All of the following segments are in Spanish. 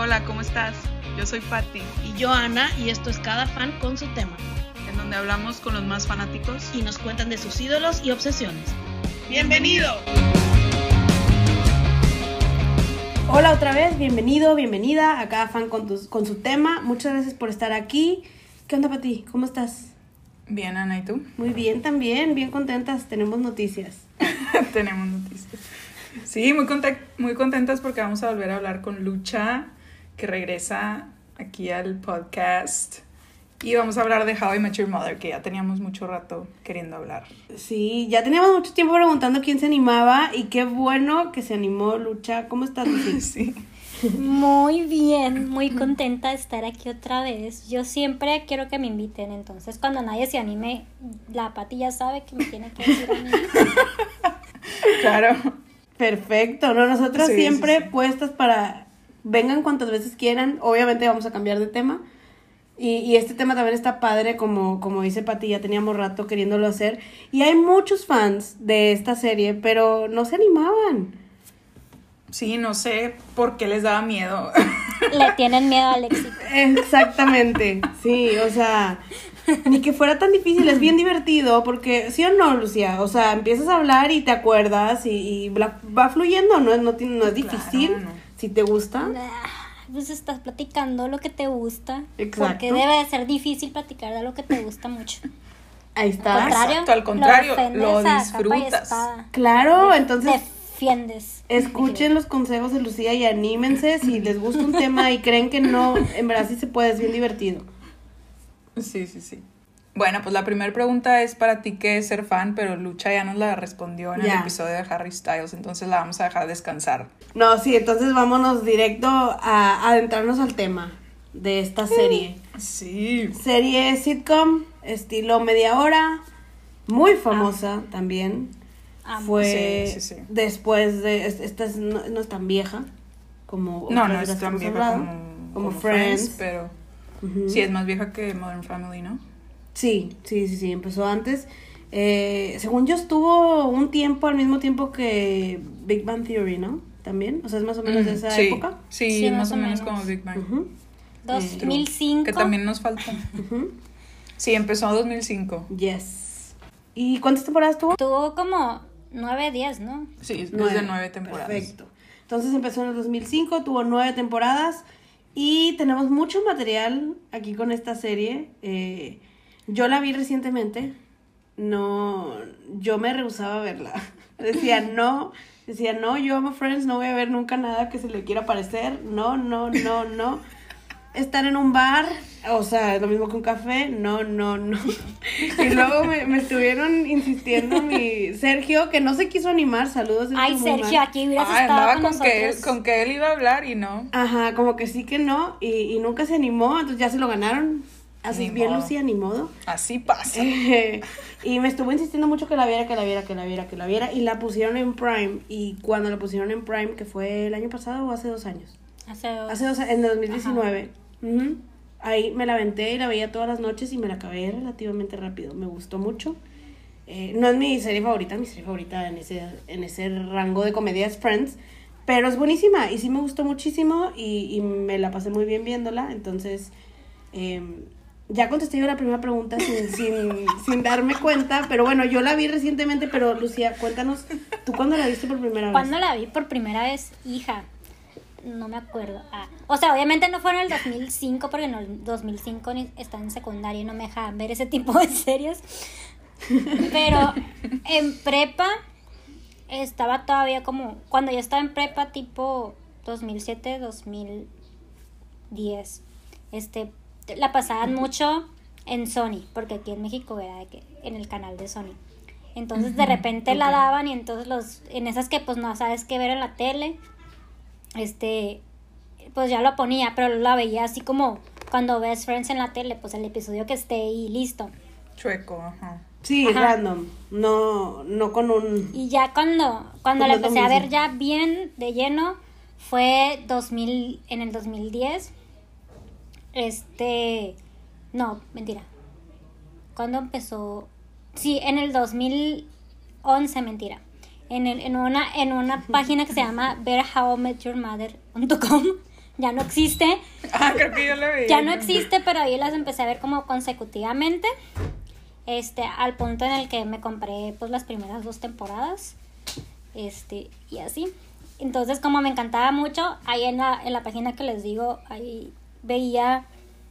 Hola, hola, ¿cómo estás? Yo soy Patti, Y yo, Ana, y esto es Cada Fan con su tema. en donde hablamos con los más fanáticos. Y nos cuentan de sus ídolos y obsesiones. ¡Bienvenido! Hola otra vez, bienvenido, bienvenida a cada fan con, tus- con su tema. Muchas gracias por estar aquí. ¿Qué onda para ti? ¿Cómo estás? Bien, Ana, ¿y tú? Muy bien también, bien contentas. Tenemos noticias. Tenemos noticias. Sí, muy, muy contentas porque vamos a volver a hablar con Lucha, que regresa aquí al podcast. Y vamos a hablar de How I Met Your Mother, que ya teníamos mucho rato queriendo hablar. Sí, ya teníamos mucho tiempo preguntando quién se animaba y qué bueno que se animó Lucha. ¿Cómo estás, Lucy? Sí. Muy bien, muy contenta de estar aquí otra vez. Yo siempre quiero que me inviten, entonces cuando nadie se anime, la Pati ya sabe que me tiene que decir a mí. Claro. Perfecto, ¿no? Nosotras Sí, siempre sí, sí. puestas para vengan cuantas veces quieran. Obviamente vamos a cambiar de tema. Y, y este tema también está padre, como, como dice Pati, ya teníamos rato queriéndolo hacer. Y hay muchos fans de esta serie, pero no se animaban. Sí, no sé por qué les daba miedo. Le tienen miedo al éxito. Exactamente, sí, o sea, ni que fuera tan difícil, es bien divertido, porque sí o no, Lucía, o sea, empiezas a hablar y te acuerdas y, va fluyendo, no, es- no, no es difícil, Claro, no. Si te gusta. Pues estás platicando lo que te gusta. Exacto. Porque debe de ser difícil platicar de lo que te gusta mucho. Ahí Al está. contrario, Exacto, al contrario, lo y disfrutas. Claro, entonces Defiendes. escuchen los consejos de Lucía y anímense si les gusta un tema y creen que no, en verdad sí se puede, es bien divertido. Sí, sí, sí. Bueno, pues la primera pregunta es para ti qué es ser fan, pero Lucha ya nos la respondió en el episodio de Harry Styles, entonces la vamos a dejar descansar. No, sí, entonces vámonos directo a, adentrarnos al tema de esta serie. Sí. Serie sitcom, estilo media hora, muy famosa también. Amo. Fue Sí, sí, sí. después de. es- Esta es- no, no es tan vieja como. No, no es tan vieja como, como como Friends. pero sí es más vieja que Modern Family, ¿no? Sí, sí, sí, sí, empezó antes. Eh, según yo estuvo un tiempo al mismo tiempo que Big Bang Theory, ¿no? También, o sea, es más o menos de Mm, esa sí, época. Sí, más más o menos menos. como Big Bang. Ujú, 2005. Que también nos falta. Sí, empezó en 2005. Yes. ¿Y cuántas temporadas tuvo? Tuvo como 9 días, ¿no? Sí, es de nueve temporadas. Perfecto. Entonces empezó en el 2005, tuvo nueve temporadas y tenemos mucho material aquí con esta serie. Eh, yo la vi recientemente, no, yo me rehusaba a verla. Decía, no, decía, no, yo amo Friends, no voy a ver nunca nada que se le quiera parecer. No, no, no, no. Estar en un bar, o sea, lo mismo que un café, no, no, no. Y luego me, me estuvieron insistiendo mi Sergio, que no se quiso animar, saludos. Ay, Sergio, mal. aquí hubieras Ah, estado andaba con con que, él, con que él iba a hablar y no. Ajá, como que sí que no, y, y nunca se animó, entonces ya se lo ganaron. Así Ni bien, modo. Lucía, ni modo. Así pasa. Eh, y me estuvo insistiendo mucho que la viera, que la viera, que la viera, que la viera, y la pusieron en Prime. Y cuando la pusieron en Prime, que fue el año pasado o hace dos años, Hace dos. hace dos en el 2019, ujú, ahí me la aventé y la veía todas las noches y me la acabé relativamente rápido. Me gustó mucho. Eh, no es mi serie favorita, mi serie favorita en ese, en ese rango de comedia es Friends, pero es buenísima y sí me gustó muchísimo y, y me la pasé muy bien viéndola. Entonces, eh, ya contesté yo la primera pregunta sin, sin, sin darme cuenta, pero bueno, yo la vi recientemente, pero Lucía, cuéntanos, ¿tú cuándo la viste por primera vez? ¿Cuándo la vi por primera vez? Hija, no me acuerdo. Ah, o sea, obviamente no fue en el 2005 porque en el 2005 ni- estaba en secundaria y no me dejaban ver ese tipo de series. Pero en prepa estaba todavía como, cuando yo estaba en prepa tipo 2007, 2010, este, la pasaban mucho en Sony, porque aquí en México era de que, en el canal de Sony. Entonces de repente la daban y entonces los, en esas que pues no sabes qué ver en la tele, este, pues ya lo ponía, pero la veía así como cuando ves Friends en la tele, pues el episodio que esté y listo. Chueco, ajá. Sí, Ajá. random, no, no con un... Y ya cuando, cuando la empecé a ver ya bien de lleno, fue 2000, en el 2010. Este, no, mentira. ¿Cuándo empezó? Sí, en el 2011, mentira. En, el, en una, en una página que se llama verhowmetyourmother.com ya no existe. Ah, creo que yo la vi. Ya no existe, pero ahí las empecé a ver como consecutivamente. Este, al punto en el que me compré pues las primeras dos temporadas. Este, y así. Entonces, como me encantaba mucho, ahí en la, en la página que les digo, ahí veía,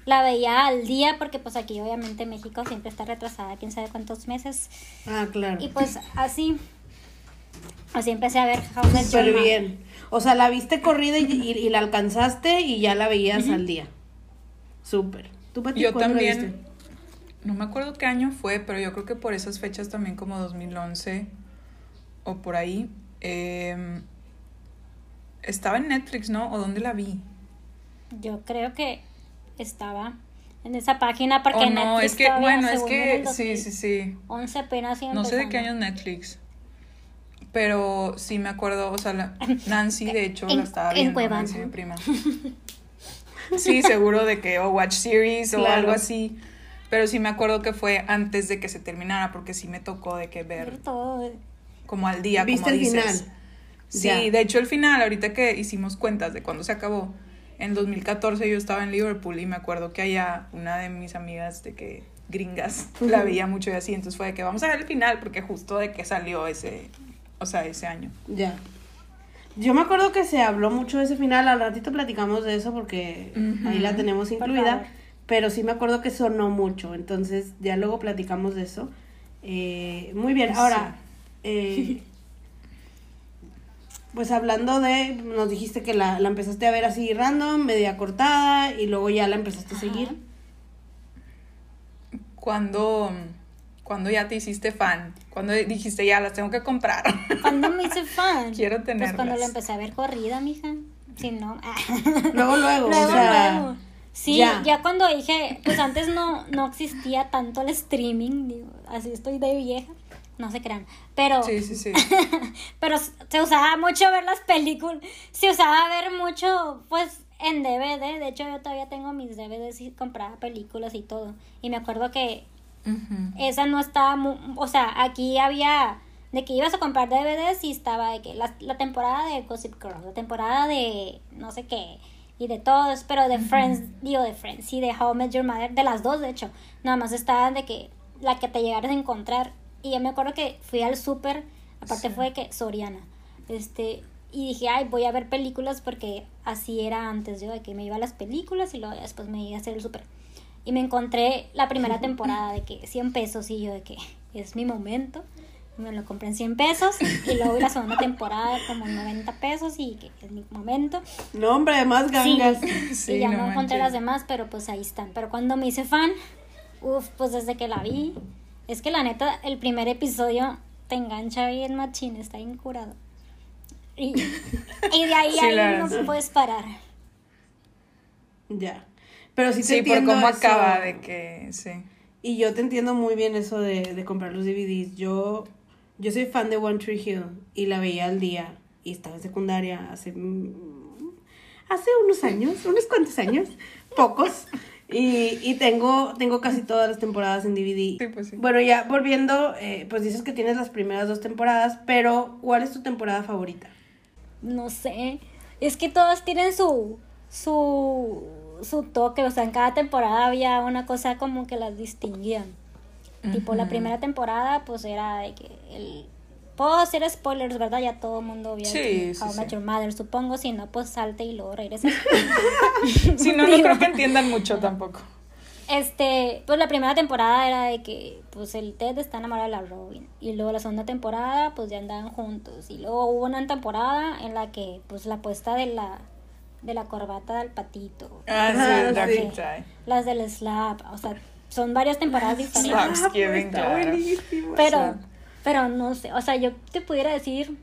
la veía al día, porque pues aquí obviamente México siempre está retrasada, quién sabe cuántos meses. Ah, claro. Y pues así, así empecé a ver House of Súper bien. O sea, la viste corrida y, y- y la alcanzaste y ya la veías al día. Súper. ¿Tú, Pati, Yo la también, viste? no me acuerdo qué año fue, pero yo creo que por esas fechas también como 2011 o por ahí. eh, estaba en Netflix, ¿no? ¿O dónde la vi? Yo creo que estaba en esa página porque o no, Netflix es que, bueno, es que, sí, sí, sí. 2011 apenas No sé de qué año es Netflix. Pero sí me acuerdo, o sea, la- Nancy de hecho En- la estaba en viendo, Cuevana. Nancy, mi prima. Sí, seguro de que o Watch Series o algo así. Pero sí me acuerdo que fue antes de que se terminara, porque sí me tocó de que ver Ver todo. como al día, ¿Viste como el dices. final? Sí, Ya. de hecho el final, ahorita que hicimos cuentas de cuando se acabó, en 2014 yo estaba en Liverpool y me acuerdo que allá una de mis amigas de que gringas la veía mucho y así, entonces fue de que vamos a ver el final porque justo de que salió ese, o sea, ese año. Ya. Yo me acuerdo que se habló mucho de ese final, al ratito platicamos de eso porque ahí la tenemos incluida, pero sí me acuerdo que sonó mucho, entonces ya luego platicamos de eso. Eh, muy bien, ahora, eh, pues hablando de, nos dijiste que la, la empezaste a ver así random, media cortada, y luego ya la empezaste a seguir. Cuando, cuando ya te hiciste fan, cuando dijiste ya las tengo que comprar. ¿Cuándo me hice fan? Quiero Pues cuando tenerlas. la empecé a ver corrida, mija. Si no. Luego, luego, Luego, o sea, luego. Sí, ya. ya. cuando dije, pues antes no, no existía tanto el streaming, digo, así estoy de vieja, no se crean, pero, Sí, sí, sí. pero se usaba mucho ver las películas, se usaba ver mucho, pues, en DVD, de hecho yo todavía tengo mis DVDs y compraba películas y todo, y me acuerdo que esa no estaba, mu- o sea, aquí había de que ibas a comprar DVDs y estaba de que la, la temporada de Gossip Girl, la temporada de no sé qué y de todos, pero de Friends, digo de Friends y de How I Met Your Mother, de las dos de hecho, nada más estaban de que la que te llegaras a encontrar y yo me acuerdo que fui al súper, aparte Sí. fue de que Soriana, este y dije, ay, voy a ver películas porque así era antes yo, de que me iba a las películas y luego después me iba a hacer el súper. Y me encontré la primera temporada de que 100 pesos y yo de que es mi momento. Me lo compré en 100 pesos y luego vi la segunda temporada como 90 pesos y que es mi momento. no hombre, más Sí, gangas. Sí, y ya no no, encontré las demás, pero pues ahí están. Pero cuando me hice fan, uff, pues desde que la vi, es que la neta, el primer episodio te engancha bien machín, está bien curado. Y, y de ahí, Sí, ahí no puedes parar. Ya. Pero sí te Sí, por entiendo cómo eso. acaba de que, sí. Y yo te entiendo muy bien eso de, de comprar los DVDs. Yo, yo soy fan de One Tree Hill y la veía al día. Y estaba en secundaria hace, mm, hace unos años, unos cuantos años, pocos. Y, y tengo, tengo casi todas las temporadas en DVD. Sí, pues sí. Bueno, ya volviendo, eh, pues dices que tienes las primeras dos temporadas, pero ¿cuál es tu temporada favorita? No sé. Es que todas tienen su, su, su toque. O sea, en cada temporada había una cosa como que las distinguían. Tipo, la primera temporada, pues era de que el. Puedo hacer spoilers, ¿verdad? Ya todo el mundo vio Sí, sí, How Met. Your Mother, supongo. Si no, pues salte y luego regresa. Sí, no, no creo que entiendan mucho tampoco. Este, pues la primera temporada era de que, pues el Ted está enamorado de la Robin. Y luego la segunda temporada, pues ya andaban juntos. Y luego hubo una temporada en la que, pues la puesta de la, de la corbata del patito. Ah, Ah, sí, Die. Las del slap, o sea, son varias temporadas diferentes. Slapsgiving, pues, claro. Pero, Slap. Pero no sé, o sea, yo te pudiera decir,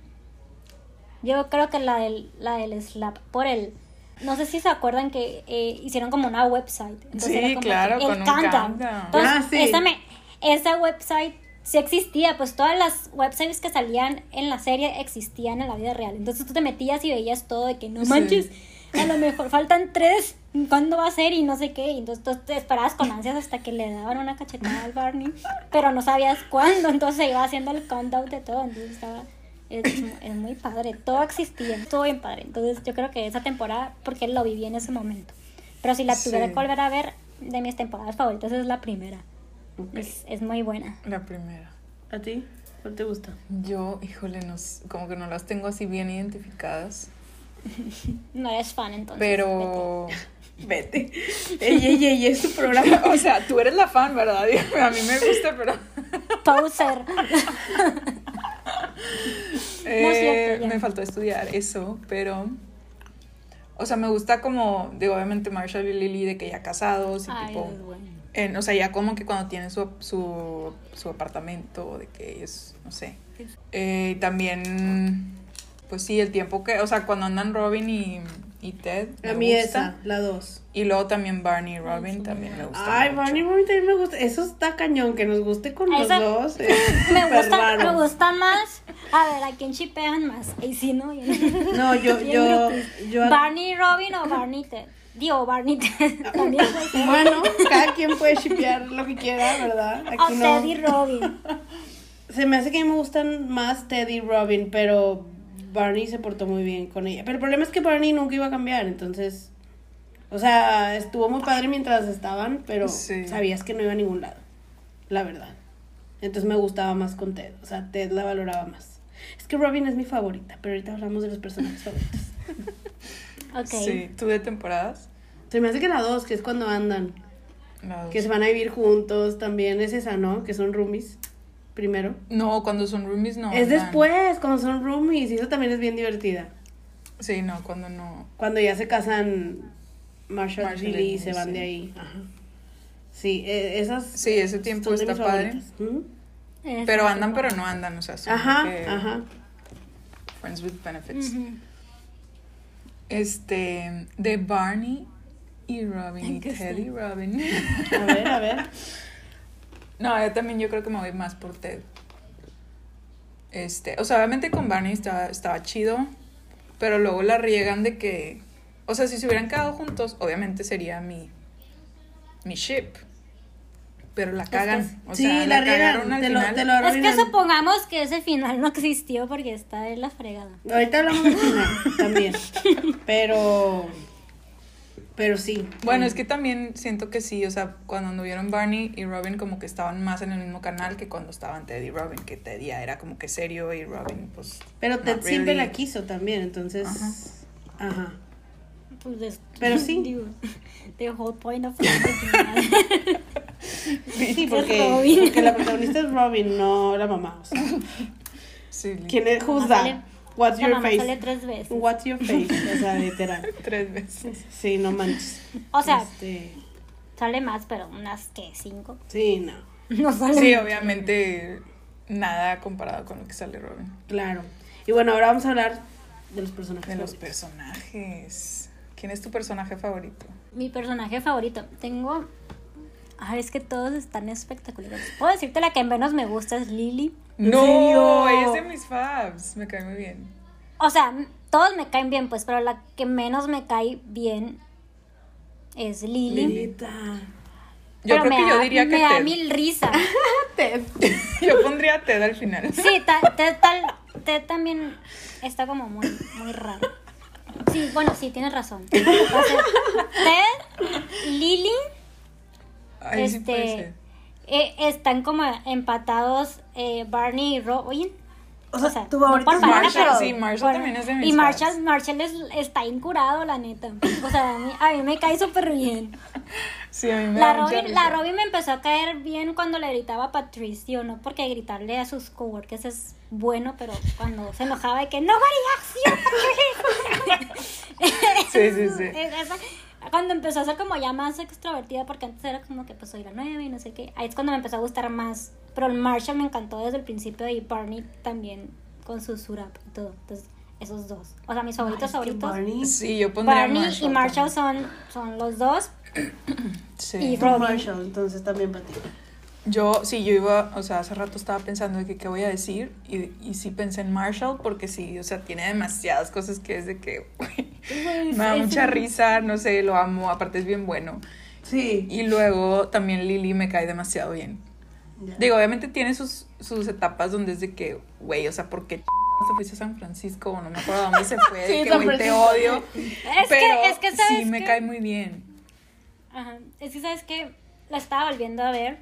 yo creo que la del, la del slap, por el, no sé si se acuerdan que eh, hicieron como una website. Entonces Sí, era como claro, que con un countdown. Entonces, Ah, sí. esa, me- esa website sí existía, pues todas las websites que salían en la serie existían en la vida real. Entonces tú te metías y veías todo de que no Sí. A lo mejor faltan tres, ¿cuándo va a ser? Y no sé qué. Y entonces tú te esperabas con ansias hasta que le daban una cachetada al Barney, pero no sabías cuándo, entonces se iba haciendo el countdown de todo, entonces estaba Es, mu- es muy padre, todo existía, estuvo bien padre. Entonces yo creo que esa temporada, porque lo viví en ese momento. Pero si la tuviera Sí. que volver a ver, de mis temporadas favoritas es la primera. Es, es muy buena. La primera. ¿A ti? ¿Cuál te gusta? Yo, híjole, no, como que no las tengo así bien identificadas. No eres fan entonces. Pero, Vete. Ey, ey, ey, es tu programa. o sea, tú eres la fan, ¿verdad? A mí me gusta, pero... Poser. Eh, me faltó estudiar eso, pero... O sea, me gusta como, digo, obviamente Marshall y Lily de que ya casados y Ay, tipo... bueno. o sea, ya como que cuando tienen su, su, su apartamento, de que es, no sé. Eh, también, pues sí, el tiempo que, o sea, cuando andan Robin y, y Ted. A mí gusta. esa, la dos. Y luego también Barney y Robin también me gusta. Ay, mucho. Barney Robin también me gusta. Eso está cañón, que nos guste con los dos. es Me gusta, raro. me gusta más. A ver, ¿a quién chipean más? Y si no, yo- No, yo, yo. Barney Robin o Barney Ted. Digo, Barney Ted. También. Bueno, cada quien puede shipear lo que quiera, ¿verdad? O Aquí Ted y no. Robin. Se me hace que a mí me gustan más Ted y Robin, pero Barney se portó muy bien con ella. Pero el problema es que Barney nunca iba a cambiar, entonces. O sea, estuvo muy padre mientras estaban, pero Sí. sabías que no iba a ningún lado. La verdad. Entonces me gustaba más con Ted. O sea, Ted la valoraba más. Es que Robin es mi favorita, pero ahorita hablamos de los personajes favoritos. Ok. Sí, ¿tú de temporadas? Se me hace que la dos, que es cuando andan. La dos. Que se van a vivir juntos también. Es esa, ¿no? Que son roomies. Primero. No, cuando son roomies no. es andan. después, cuando son roomies. Y eso también es bien divertida. Sí, no, cuando no. Cuando ya se casan Marshall, Marshall y Lily, se van sí. de ahí. Ajá. Sí, eh, esas. Sí, ese tiempo está padre. Pero andan, pero no andan, o sea, son Ajá, que ajá. friends with benefits. Este, de Barney y Robin y ¿En qué Ted y está? Robin. A ver, a ver. No, yo también yo creo que me voy más por Ted. Este, o sea, obviamente con Barney estaba, estaba chido, pero luego la riegan de que, o sea, si se hubieran quedado juntos, obviamente sería mi, mi ship. Pero la cagan. O sí, sea, la cagaron riegan. al Te lo, final. te lo Es que supongamos que ese final no existió porque está en la fregada. Ahorita hablamos del final también. Pero. Pero sí. Bueno, es que también siento que sí, o sea, cuando anduvieron Barney y Robin como que estaban más en el mismo canal que cuando estaban Ted y Robin, que Ted ya era como que serio y Robin pues... Pero Ted siempre la quiso también, entonces. Ajá. Ajá. Pues es- Pero sí. digo, the whole point of. Sí, porque, Robin. porque la protagonista es Robin, no la mamá. O sea, Sí, ¿quién es? Sale- What's your face? sale tres veces. What's your face? O sea, literal. tres veces. Sí, no manches. O sea, Este, sale más, pero unas que cinco. sí, no. No sale. Sí, obviamente nada comparado con lo que sale Robin. Claro. Y bueno, ahora vamos a hablar de los personajes. De los personajes. ¿Quién es tu personaje favorito? Mi personaje favorito. Tengo. Ay, es que todos están espectaculares. Puedo decirte la que menos me gusta es Lily. ¿En no, serio? ella es de mis fabs. Me cae muy bien. O sea, todos me caen bien, pues, pero la que menos me cae bien es Lily. Lilita. Yo Pero creo que yo diría que Me da mil risa. Ted. Yo pondría a Ted al final. Sí, ta- Ted, tal- Ted también está como muy, muy raro. Sí, bueno, sí, tienes razón. Ted, Lily, Ay, sí puede este, ser. eh, están como empatados eh, Barney y Robin. O sea, tu no favorito por Marshall, pero sí, Marshall por- también es de mis Y Marshall. Marshall es- está incurado, la neta. O sea, a mí, a mí me cae súper bien. Sí, a mí me La Robin, la. Robin me empezó a caer bien cuando le gritaba a Patricio, ¿no? Porque gritarle a sus coworkers es bueno, pero cuando se enojaba de que no Patricio! Sí, sí, sí. Esa- cuando empezó a ser como ya más extrovertida, porque antes era como que pues soy la nueva y no sé qué. Ahí es cuando me empezó a gustar más. Pero el Marshall me encantó desde el principio y Barney también con su surap y todo. Entonces, esos dos. O sea, mis favoritos que favoritos. Barney. Sí, yo pondría Barney Marshall y Marshall son, son los dos. Sí. y Robin. Marshall, entonces también para ti. Yo, sí, yo iba, o sea, hace rato estaba pensando de que qué voy a decir y, y sí pensé en Marshall porque sí, o sea, tiene demasiadas cosas que es de que me da mucha risa, no sé, lo amo, aparte es bien bueno. Sí. Y luego también Lily me cae demasiado bien. Digo, obviamente tiene sus, sus etapas donde es de que, güey, o sea, ¿por qué se fuiste a San Francisco o no me acuerdo dónde se fue, de que güey te odio. Es pero que, es que sabes sí me cae muy bien. Ajá. Es que sabes que la estaba volviendo a ver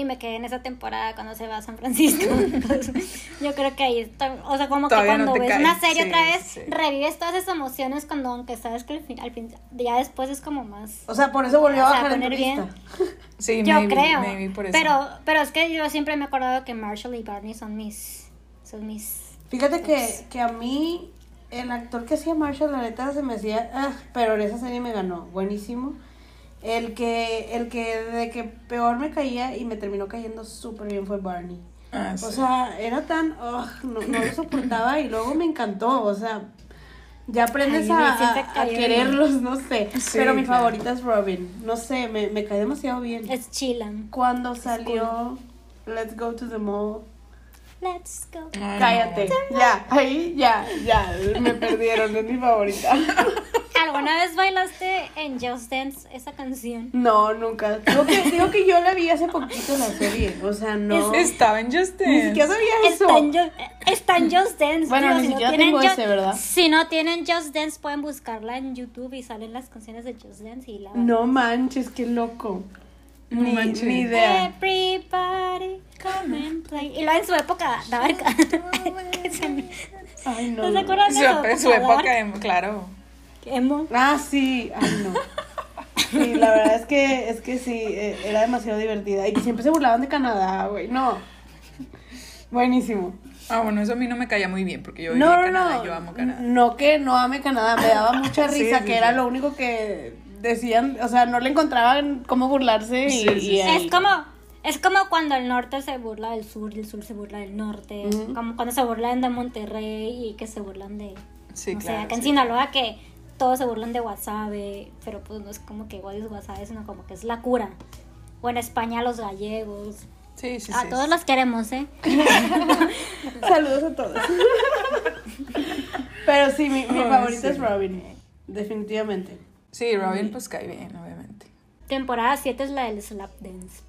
y me quedé en esa temporada cuando se va a San Francisco. Yo creo que ahí o sea, como Todavía que no cuando te ves una serie sí, otra vez, sí. revives todas esas emociones cuando aunque sabes que al fin, al fin- ya después es como más O sea, por eso volvió a bajar poner bien. Sí, yo maybe, creo. maybe por eso. Pero pero es que yo siempre me he acordado que Marshall y Barney son mis son mis Fíjate que, que a mí, el actor que hacía Marshall, la neta se me hacía, ah, pero en esa serie me ganó, buenísimo. El que, el que de que peor me caía y me terminó cayendo súper bien fue Barney. Ah, O sí. sea, era tan, no, no lo soportaba y luego me encantó, o sea, ya aprendes Ay, a, a- quererlos, no sé. Sí, pero mi claro. favorita es Robin, no sé, me, me cae demasiado bien. es chilan. Cuando salió Let's Go to the Mall, Let's go. Cállate, ya, ahí ya, ya, me perdieron, es mi favorita. ¿Alguna vez bailaste en Just Dance esa canción? No, nunca. Digo que, digo que yo la vi hace poquito la serie, o sea, no. Estaba en Just Ni Dance. siquiera sabía eso. Está en, Ju- está en Just Dance. Bueno, ni si siquiera tienen tengo Ju- ese, ¿verdad? Si no tienen Just Dance, pueden buscarla en YouTube y salen las canciones de Just Dance y la No manches, qué loco. No ni, manches. ni idea. Everybody come and play. Y luego en su época. Que se me- Ay, no. ¿No se no. acuerdan Su, de su época, de- claro. Emo. Ah, sí, ay, no. Sí, la verdad es que, es que sí, eh, era demasiado divertida. Y que siempre se burlaban de Canadá, güey. No. Buenísimo. Ah, bueno, eso a mí no me caía muy bien porque yo vivía No, en no, Canadá no. y yo amo Canadá. No que no ame Canadá, me daba mucha risa, sí, que sí. era lo único que decían, o sea, no le encontraban cómo burlarse y, Sí, sí, y sí. ahí. Es como, es como cuando el norte se burla del sur y el sur se burla del norte. Como cuando se burlan de Monterrey y que se burlan de. Sí, o claro. sea, acá en sí. Sinaloa que todos se burlan de Wasabi, pero pues no es como que odies Wasabi, sino como que es la cura. O en España los gallegos. Sí, sí, a sí. todos los queremos, ¿eh? Saludos a todos. Pero sí, mi, sí. es Robin, definitivamente. Sí, Robin pues cae bien, obviamente. Temporada 7 es la del slap dance.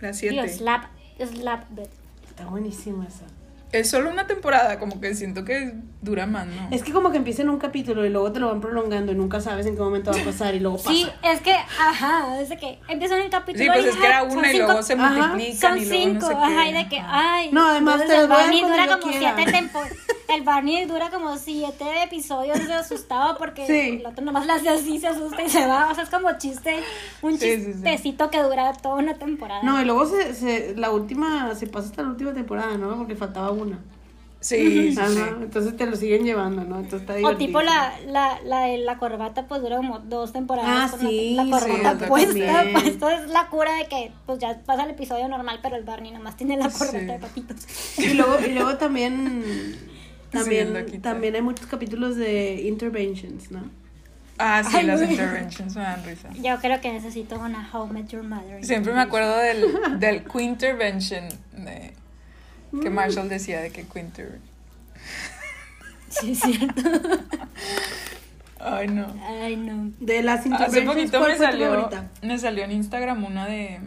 La Digo, 7. slap, slap dance. Está buenísima esa. Es solo una temporada, como que siento que dura más, ¿no? Es que como que empieza en un capítulo y luego te lo van prolongando y nunca sabes en qué momento va a pasar y luego pasa. Sí, es que, ajá, es de que empieza un capítulo Sí, pues y, es que era ajá, una y cinco- luego se Ajá, multiplican Son y luego cinco, no sé qué. ajá, y de que, Ajá. ay. No, además te el los voy a dura como quiera. siete temporadas. El Barney dura como siete episodios de asustado porque Sí. el otro nomás hace así, se asusta y se va. O sea, es como chiste, un Sí, sí, sí. chistecito que dura toda una temporada. No, y luego se, se, la última, se pasa hasta la última temporada, ¿no? Porque faltaba una. Sí, sí, sí. entonces te lo siguen llevando, ¿no? Entonces está o tipo la, la, la de la corbata, pues dura como dos temporadas Ah, con la- sí, la, sí, corbata otra puesta. Pues esto es la cura de que pues ya pasa el episodio normal, pero el Barney nomás tiene la corbata Sí. de patitos. Y luego, y luego también, Sí, también, también hay muchos capítulos de interventions, ¿no? Ah, sí, Ay, las interventions me dan risa. Yo creo que necesito una How I Met Your Mother. Siempre me acuerdo del, del Quintervention de, que Mm. Marshall decía de que Quinter. Sí, es cierto. Ay, no. Ay, no. De las Hace interventions, poquito ¿cuál me salió, me salió en Instagram una de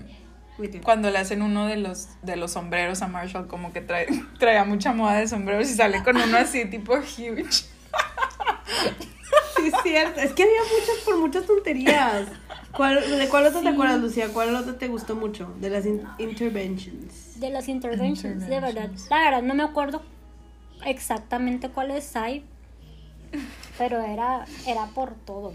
cuando le hacen uno de los de los sombreros a Marshall, como que trae, traía mucha moda de sombreros y sale con uno así tipo huge. Sí, es cierto. Es que había muchas por muchas tonterías. ¿Cuál, ¿De cuál otra te acuerdas, Lucía? ¿Cuál otra te gustó mucho? De las in- interventions. De las interventions, de verdad. Interventions. La verdad, no me acuerdo exactamente cuáles hay. Pero era, era por todo.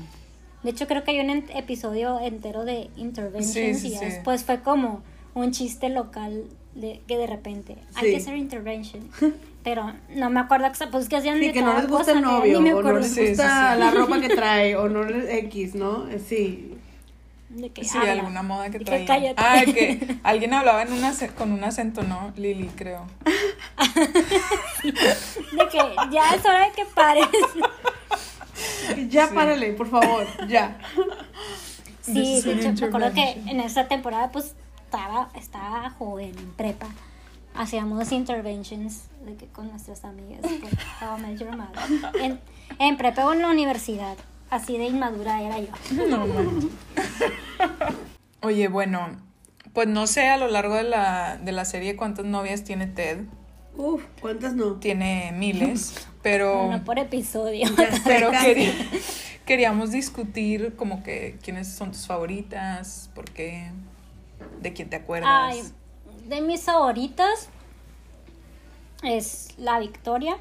De hecho, creo que hay un episodio entero de interventions Sí, sí, y ya sí. después fue como un chiste local de que de repente hay que hacer intervention. Pero no me acuerdo pues que hacían Sí, de que no les gusta el novio, ni me o no acuerdo. les gusta sí. la ropa que trae, o no les X, ¿no? Eh, Sí. De que Sí, habla. alguna moda que traía. cállate. Ah, que alguien hablaba en un ace- con un acento, ¿no? Lily, creo. De que ya es hora de que pares. Ya Sí. párale, por favor, ya. Sí, de hecho, me acuerdo que en esa temporada pues estaba, estaba joven, en prepa. Hacíamos interventions de que con nuestras amigas por How Mother. En, en prepa o en la universidad. Así de inmadura era yo. No. Oye, bueno, pues no sé a lo largo de la, de la serie cuántas novias tiene Ted. Uf, ¿cuántas no? tiene miles, pero, Uno por episodio. Pero quería- queríamos discutir como que quiénes son tus favoritas, por qué, de quién te acuerdas. Ay, de mis favoritas es la Victoria.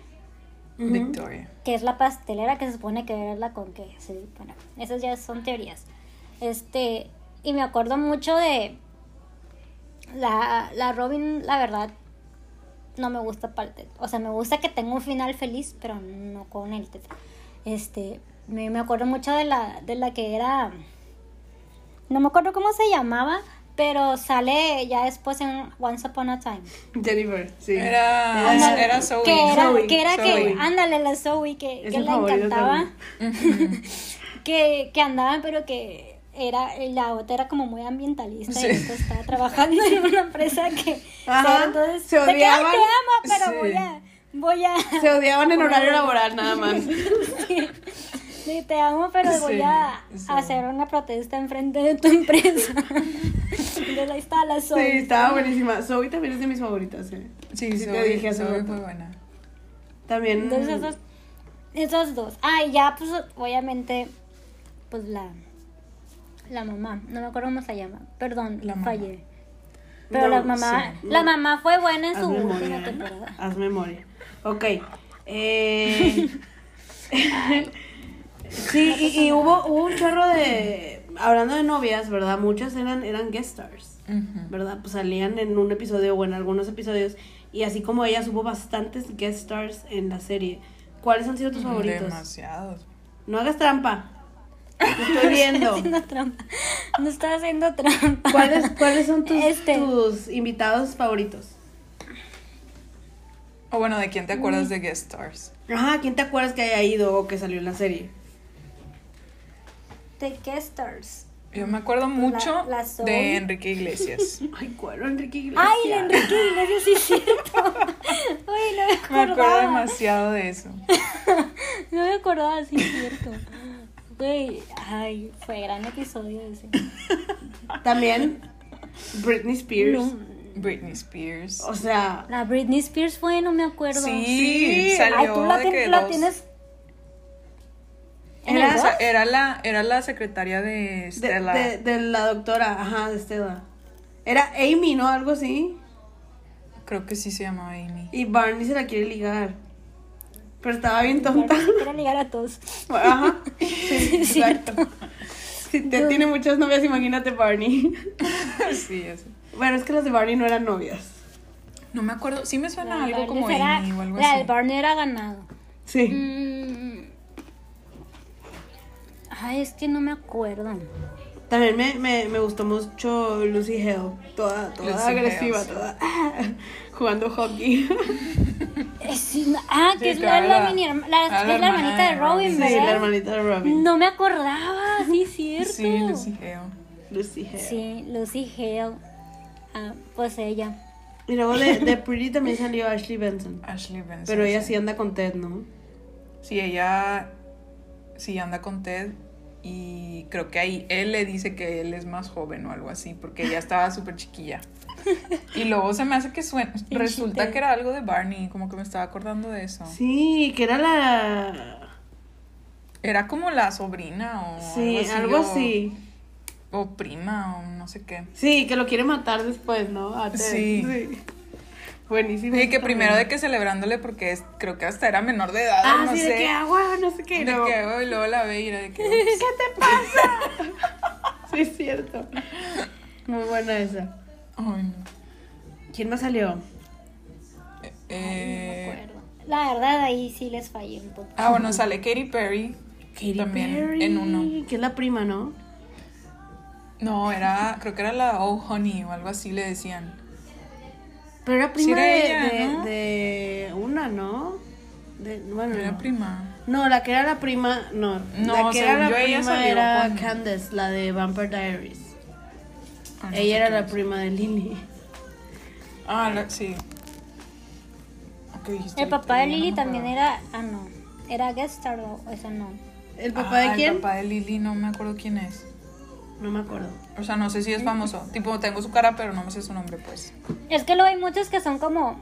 Victoria. que es la pastelera que se supone que es la con que sí, bueno, esas ya son teorías. Este, y me acuerdo mucho de la, la Robin, la verdad, no me gusta parte. O sea, me gusta que tenga un final feliz, pero no con el tetra. Este, me, me acuerdo mucho de la, de la que era. No me acuerdo cómo se llamaba, pero sale ya después en Once Upon a Time. Jennifer, sí. Era, Ándale. era Zoe. Que era, Zoe, que, era que, ándale, la Zoe, que, que favorita encantaba. Que, que andaban, pero que era la otra era como muy ambientalista Sí. y esta estaba trabajando en una empresa que Ajá, entonces se de que, "Ay, odiaban". te amo pero Sí. voy a voy a Se odiaban en horario laboral nada más. sí, te amo pero voy Sí, a sí. hacer una protesta enfrente de tu empresa entonces ahí está la Sí, Zoe estaba buenísima. Zoe también es de mis favoritas, eh. Sí, Sí, te Zoe, dije hace Zoe rato. fue buena. También. entonces esos esos dos ah y ya pues obviamente pues la la mamá no me acuerdo cómo se llama perdón La fallé pero No, la mamá sí. la mamá fue buena en Haz su última memoria. temporada Haz memoria. Ok. Eh, sí, y, y hubo, hubo un chorro de. Hablando de novias, ¿verdad? Muchas eran, eran guest stars. ¿Verdad? Pues salían en un episodio o en algunos episodios. Y así como ellas, hubo bastantes guest stars en la serie. ¿Cuáles han sido tus favoritos? Demasiados. No hagas trampa. Estoy viendo. haciendo trampa no estaba haciendo trampa ¿Cuáles, ¿Cuáles son tus, Este. tus invitados favoritos? O bueno, ¿de quién te acuerdas de Guest Stars? Ajá, ¿quién te acuerdas que haya ido o que salió en la serie? The guest stars Yo me acuerdo mucho la de Enrique Iglesias. Ay, ¿cuál? Enrique Iglesias. ay el Enrique Iglesias sí es cierto ay no me Me acuerdo acordaba demasiado de eso. no me acordaba sí es cierto Güey, ay, fue gran episodio ese. También Britney Spears. No, Britney Spears. O sea, la Britney Spears fue, no me acuerdo. Sí, Sí. salió Ay, tú la, de tien- que la dos- tienes. ¿En Era- dos? era la, era la secretaria de de, Stella. de, de la doctora, ajá, de Stella. Era Amy, ¿no? Algo así. Creo que sí se llamaba Amy. Y Barney se la quiere ligar. Pero estaba bien tonta. Quiero ligar a todos. Ajá. Sí, exacto. Si te tiene muchas novias, imagínate Barney. sí, eso. Bueno, es que las de Barney no eran novias. No me acuerdo. Sí me suena La algo Barney como Amy o algo La así. del Barney era ganado. Sí. Mm. Ay, es que no me acuerdo. También me, me, me gustó mucho Lucy Hale. Toda, toda Lucy agresiva, Hale, sí. toda jugando hockey. Sí, no- ah, que Sí, es la, era la, la- mini herma- la- era que la es la hermanita de Robin, Robin. Sí, ¿verdad? la hermanita de Robin. No me acordaba, sí, es cierto. Sí, Lucy Hale. Lucy Hale. Sí, Lucy Hale. Ah, pues ella. Y luego de, de Pretty también salió Ashley Benson. Ashley Benson. Pero ella sí anda con Ted, ¿no? Sí, ella sí anda con Ted y creo que ahí él le dice que él es más joven o algo así porque ella estaba súper chiquilla. Y luego se me hace que suena, resulta que era algo de Barney, como que me estaba acordando de eso. Sí, que era la... Era como la sobrina o Sí, algo o- así. O, prima o no sé qué. Sí, que lo quiere matar después, ¿no? A Ted. Sí. Buenísimo. Sí, que primero de que celebrándole porque es- creo que hasta era menor de edad, Ah, no sí, sé. de que agua, no sé qué. de no. que, "Ay", luego la ve y era de que ¿Qué te pasa? sí, es cierto. Muy buena esa. ay, no. ¿Quién más salió? No Eh, me acuerdo. La verdad, ahí sí les fallé un poco. ah, bueno, sale Katy Perry. Katy También Perry, en uno. Que es la prima, ¿no? No, era, creo que era la Oh Honey o algo así le decían. Pero era Sí, prima era de, ella, de, ¿no? de una, ¿no? De, bueno, Era no. prima. No, la que era la prima, no. No, la que era la prima era con- Candace, la de Vampire Diaries. Ah, no Ella era la es. prima de Lily. Ah, la- sí. Ok, dijiste El papá de Lily, también era. Ah, no. Era guest star o eso no. ¿El papá Ah, de quién? El papá de Lily, no me acuerdo quién es. No me acuerdo. O sea, no sé si es famoso. Tipo, tengo su cara, pero no me sé su nombre, pues. Es que luego hay muchos que son como.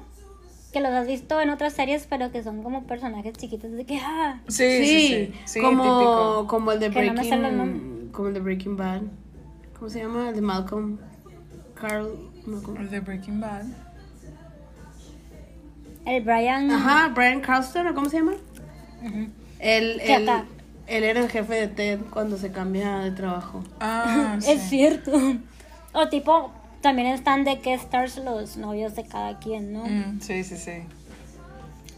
que los has visto en otras series, pero que son como personajes chiquitos de que, ah, Sí, sí, sí. Sí, como, típico. como el de Que no el Breaking, como el de Breaking Bad. ¿Cómo se llama? El de Malcolm. Carl. Malcolm. El de Breaking Bad. el Brian. Ajá, Brian Cranston, ¿o cómo se llama? Él, acá. Él era el jefe de Ted cuando se cambia de trabajo. Ah, sí. Es cierto. O tipo, también están de que stars los novios de cada quien, ¿no? Mm, sí, sí, sí.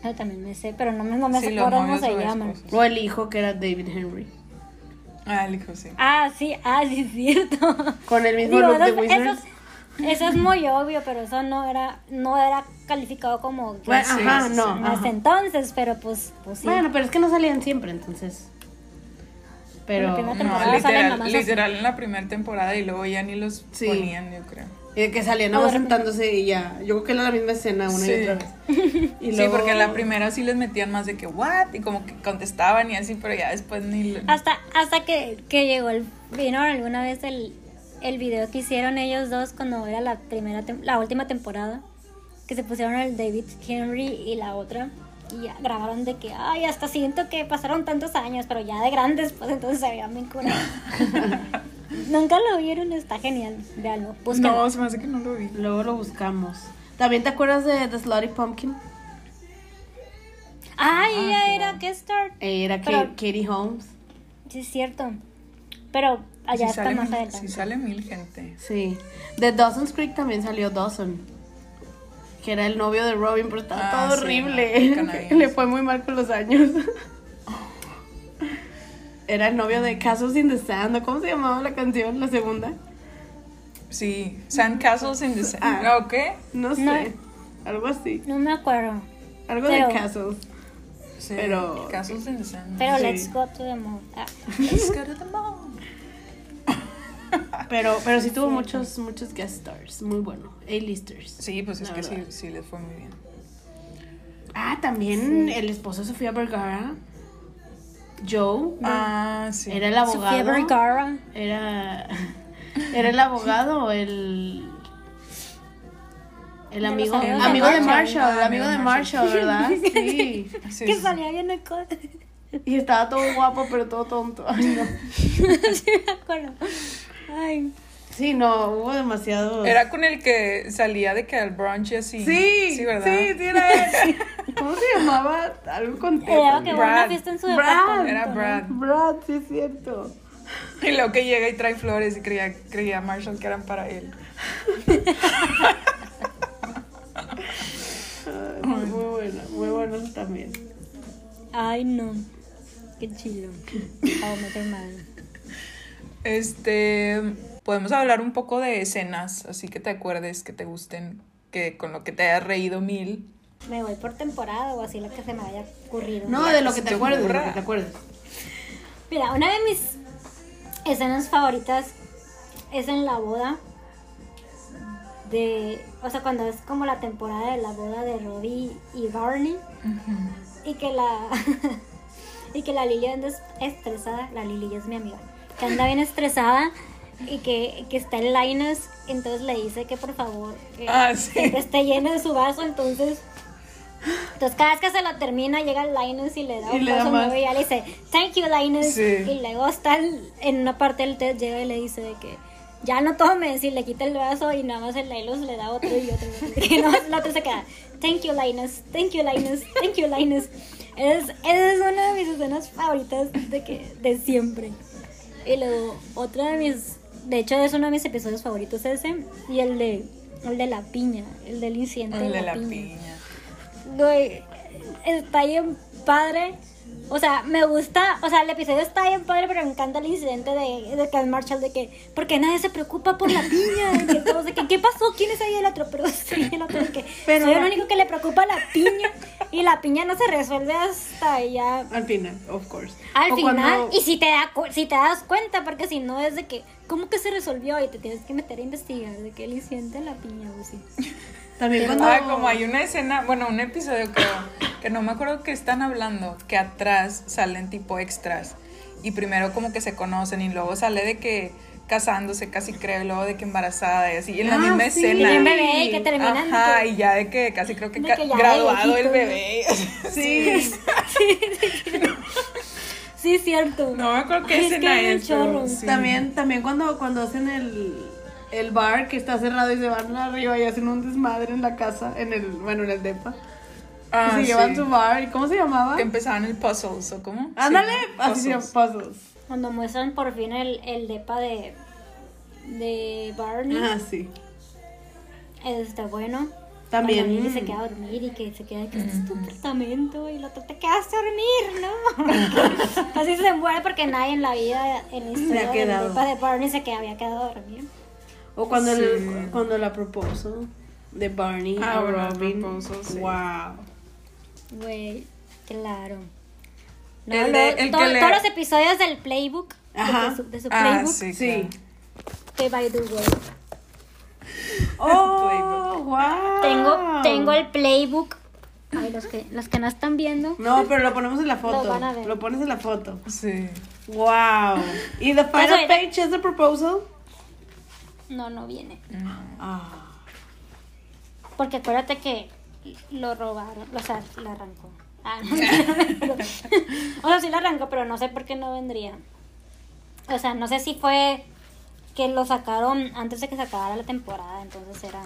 Yo también me sé, pero no me, no me Sí, acuerdo cómo novios se llaman. O el hijo que era David Henry. Ah, el hijo, sí. Ah, sí, ah, sí, es cierto. Con el mismo Digo, look de eso, Wizard. eso es, eso es muy obvio, pero eso no era, no era calificado como Bueno, Sí, ajá, no. ajá. ese entonces, pero pues, pues sí. Bueno, pero es que no salían siempre, entonces. Pero. En la primera No, literal, nomás así. literal en la primera temporada y luego ya ni los Sí. ponían, yo creo. Y que salían nada más sentándose y ya. Yo creo que era la misma escena una Sí. y otra vez. Y Sí, porque en la primera sí les metían más de que, ¿what? Y como que contestaban y así, pero ya después ni... lo- Hasta, hasta que, que llegó el, vino alguna vez el, el video que hicieron ellos dos cuando era la primera, tem- la última temporada, que se pusieron el David Henry y la otra, y ya grabaron de que, ay, hasta siento que pasaron tantos años, pero ya de grandes, pues entonces se veían bien curados. Nunca lo vieron, está genial, véanlo, búsquenlo. No, se me hace que no lo vi. Luego lo buscamos. ¿También te acuerdas de The Slutty Pumpkin? Ay, ella era guest star, Eh, Era Pero- Ka- Katie Holmes. sí es cierto, pero allá Si está más adelante. si sale mil gente. Sí. De Dawson's Creek también salió Dawson. Que era el novio de Robin, pero estaba Ah, todo sí, horrible. no. Le fue muy mal con los años. Era el novio de Castles in the Sand. ¿o ¿Cómo se llamaba la canción? La segunda. Sí, Sandcastles in the Sand. Ah. ¿O qué? No sé. No. Algo así. No me acuerdo, Algo Pero- de Castles. Sí, Pero- Castles in the Sand. pero Sí. let's go to the moon. Ah. Let's go to the moon. Pero, pero sí tuvo muchos, muchos guest stars. Muy bueno. A-listers. Sí, pues es que sí, verdad. sí les fue muy bien. Ah, también el esposo de Sofía Vergara. Joe. Ah, sí. Era el abogado. Sofía Vergara. Era. Era el abogado el. El amigo, de amigo de Marshall. Ah, el amigo de Marshall, ¿verdad? Sí. Sí, que sí, salía bien el Y estaba todo guapo, pero todo tonto. Ay, no. sí me acuerdo. Ay. Sí, no, hubo demasiado. Era con el que salía de que al brunch y así. Sí, Sí, ¿verdad? Sí, sí, era él. ¿Cómo se llamaba? Algo con Era que hubo una Brad. fiesta en su Brad. departamento. Era. Brad. Brad, sí es cierto. Y luego que llega y trae flores y creía, creía Marshall que eran para él. Ay, muy, muy bueno, muy bueno también. Ay, no. Qué chilo. How I Met Your Mother. Este, podemos hablar un poco de escenas, así que te acuerdes, que te gusten, que con lo que te hayas reído mil. Me voy por temporada o así lo que se me haya ocurrido. No, de lo que te te acuerdes, de lo que te acuerdes. Mira, una de mis escenas favoritas es en la boda de, o sea, cuando es como la temporada de la boda de Robbie y Barney y que la y que la Lily anda es- estresada, la Lily es mi amiga, que anda bien estresada y que, que está en Linus, entonces le dice que por favor que, Ah, sí. esté lleno de su vaso, entonces entonces cada vez que se lo termina llega Linus y le da un vaso más. nuevo y ya le dice thank you Linus Sí. y luego está en una parte del test llega y le dice de que ya no tomes y le quita el vaso y nada más el Linus le da otro y otro y y no, el otro se queda thank you Linus thank you Linus thank you Linus es, esa es una de mis escenas favoritas de que de siempre y luego otra de mis de hecho es uno de mis episodios favoritos ese y el de el de la piña el del incidente El de de la, la piña. piña. Güey, está bien padre. O sea, me gusta, o sea, el episodio está bien padre, pero me encanta el incidente de, de Cal Marshall, de que, porque nadie se preocupa por la piña, y que todos de que, ¿qué pasó? ¿Quién es ahí el otro? Pero sí, el otro de que, Pero soy el único que le preocupa la piña, y la piña no se resuelve hasta ya Al final, of course. al O final, cuando- y si te, da, si te das cuenta, porque si no es de que, ¿cómo que se resolvió? Y te tienes que meter a investigar de el incidente en la piña, o sí. También cuando. Ah, como hay una escena, bueno, un episodio creo, que no me acuerdo que están hablando, que atrás salen tipo extras. Y primero como que se conocen y luego sale de que casándose, casi creo, y luego de que embarazada y así, y en la Ah, misma sí. escena. Y un bebé y que terminan de Ajá, que- y ya de que casi creo que, graduado el bebé. Sí. Sí, cierto. No me acuerdo qué Ay, es escena que es, sí. También, también cuando, cuando hacen el, el bar que está cerrado y se van arriba y hacen un desmadre en la casa, en el, bueno, en el depa. Ah, y se sí. llevan su bar. ¿Y cómo se llamaba? Que empezaban el puzzles, ¿o cómo? Ándale, Sí, así se llama, puzzles. Cuando muestran por fin el, el depa de, de Barney, Ah, sí. está bueno. También. Lily se queda a dormir y que se queda que este es tu apartamento y lo te quedas a dormir, ¿no? Así se muere porque nadie en la vida, en la historia del quedado. depa de Barney se que había quedado a dormir. O cuando, Sí. el, cuando la propuso de Barney Ah, a Robin. proposal, sí. Wow. Güey, claro. No, El de- que le- Todos los episodios del playbook, de- Ajá. de, su, de su Ah, playbook, sí, Sí. claro. que by the way. Oh, wow. Tengo, tengo el playbook. Ay, los que, los que no están viendo. No, pero lo ponemos en la foto. Lo van a ver. Lo pones en la foto. Sí. Wow. ¿Y the final Eso era- page is the proposal? No, no viene. Ah. Porque acuérdate que lo robaron, o sea, lo arrancó. Ah, no, o sea, sí lo arrancó, pero no sé por qué no vendría. O sea, no sé si fue que lo sacaron antes de que se acabara la temporada, entonces era...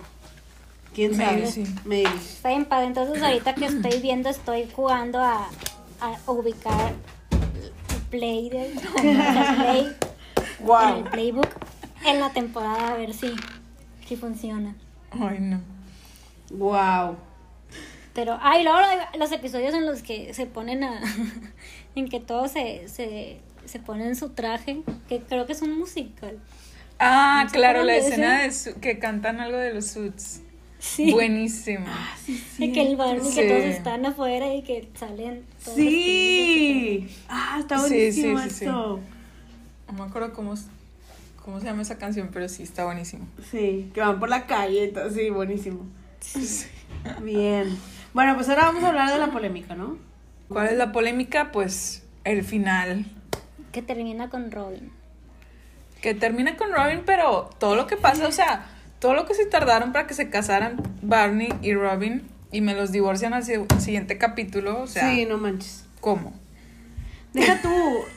¿Quién Maybe sabe? sí. Maybe. Está bien padre, entonces ahorita que estoy viendo estoy jugando a, a ubicar el play el play en Wow. el playbook en la temporada a ver si, si funciona. Ay, no. Wow. Pero, ay, luego lo- los episodios en los que se ponen a. en que todos se, se, se ponen su traje, que creo que es un musical. Ah, ¿No se claro, la escena de su- que cantan algo de los suits. Sí. Buenísimo. De que el Barney, Sí. que todos están afuera y que salen todos Sí. Ah, está Sí, buenísimo sí, sí, sí. esto. No me acuerdo cómo, cómo se llama esa canción, pero sí, está buenísimo. Sí, que van por la calle. to- Sí, buenísimo. Bien. Bueno, pues ahora vamos a hablar de la polémica, ¿no? ¿Cuál es la polémica? Pues el final. Que termina con Robin. Que termina con Robin, pero todo lo que pasa, o sea, todo lo que se tardaron para que se casaran Barney y Robin y me los divorcian al si- siguiente capítulo, o sea, sí, no manches. ¿cómo? Deja tú.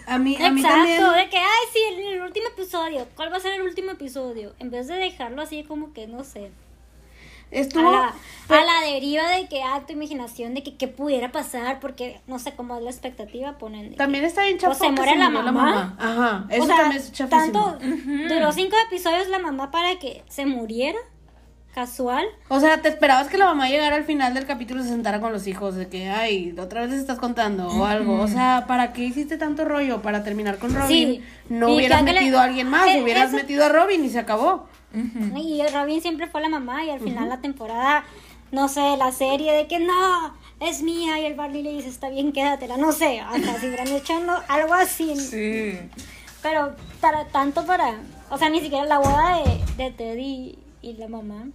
A mí, a mí Exacto, también. de que, ay, sí, el, el último episodio. ¿Cuál va a ser el último episodio? En vez de dejarlo así como que, no sé. Estuvo. a la, a deriva de que ah, tu imaginación de que qué pudiera pasar porque no sé cómo es la expectativa ponen de También está bien O chafo se que muere la mamá. Ajá, eso o sea, también es chafísimo. tanto duró cinco episodios la mamá para que se muriera casual O sea, ¿te esperabas que la mamá llegara al final del capítulo y se sentara con los hijos? De que, ay, otra vez les estás contando o algo. O sea, ¿para qué hiciste tanto rollo? Para terminar con Robin. Sí. No Y hubieras que le- metido a alguien más, Eh, hubieras eso- metido a Robin y se acabó. Y Robin siempre fue la mamá y al final la temporada no sé la serie de que no es mía y el Barney le dice está bien quédatela no sé hasta si hubieran hecho no- algo así Sí. pero para tanto para o sea ni siquiera la boda de, de Teddy y la mamá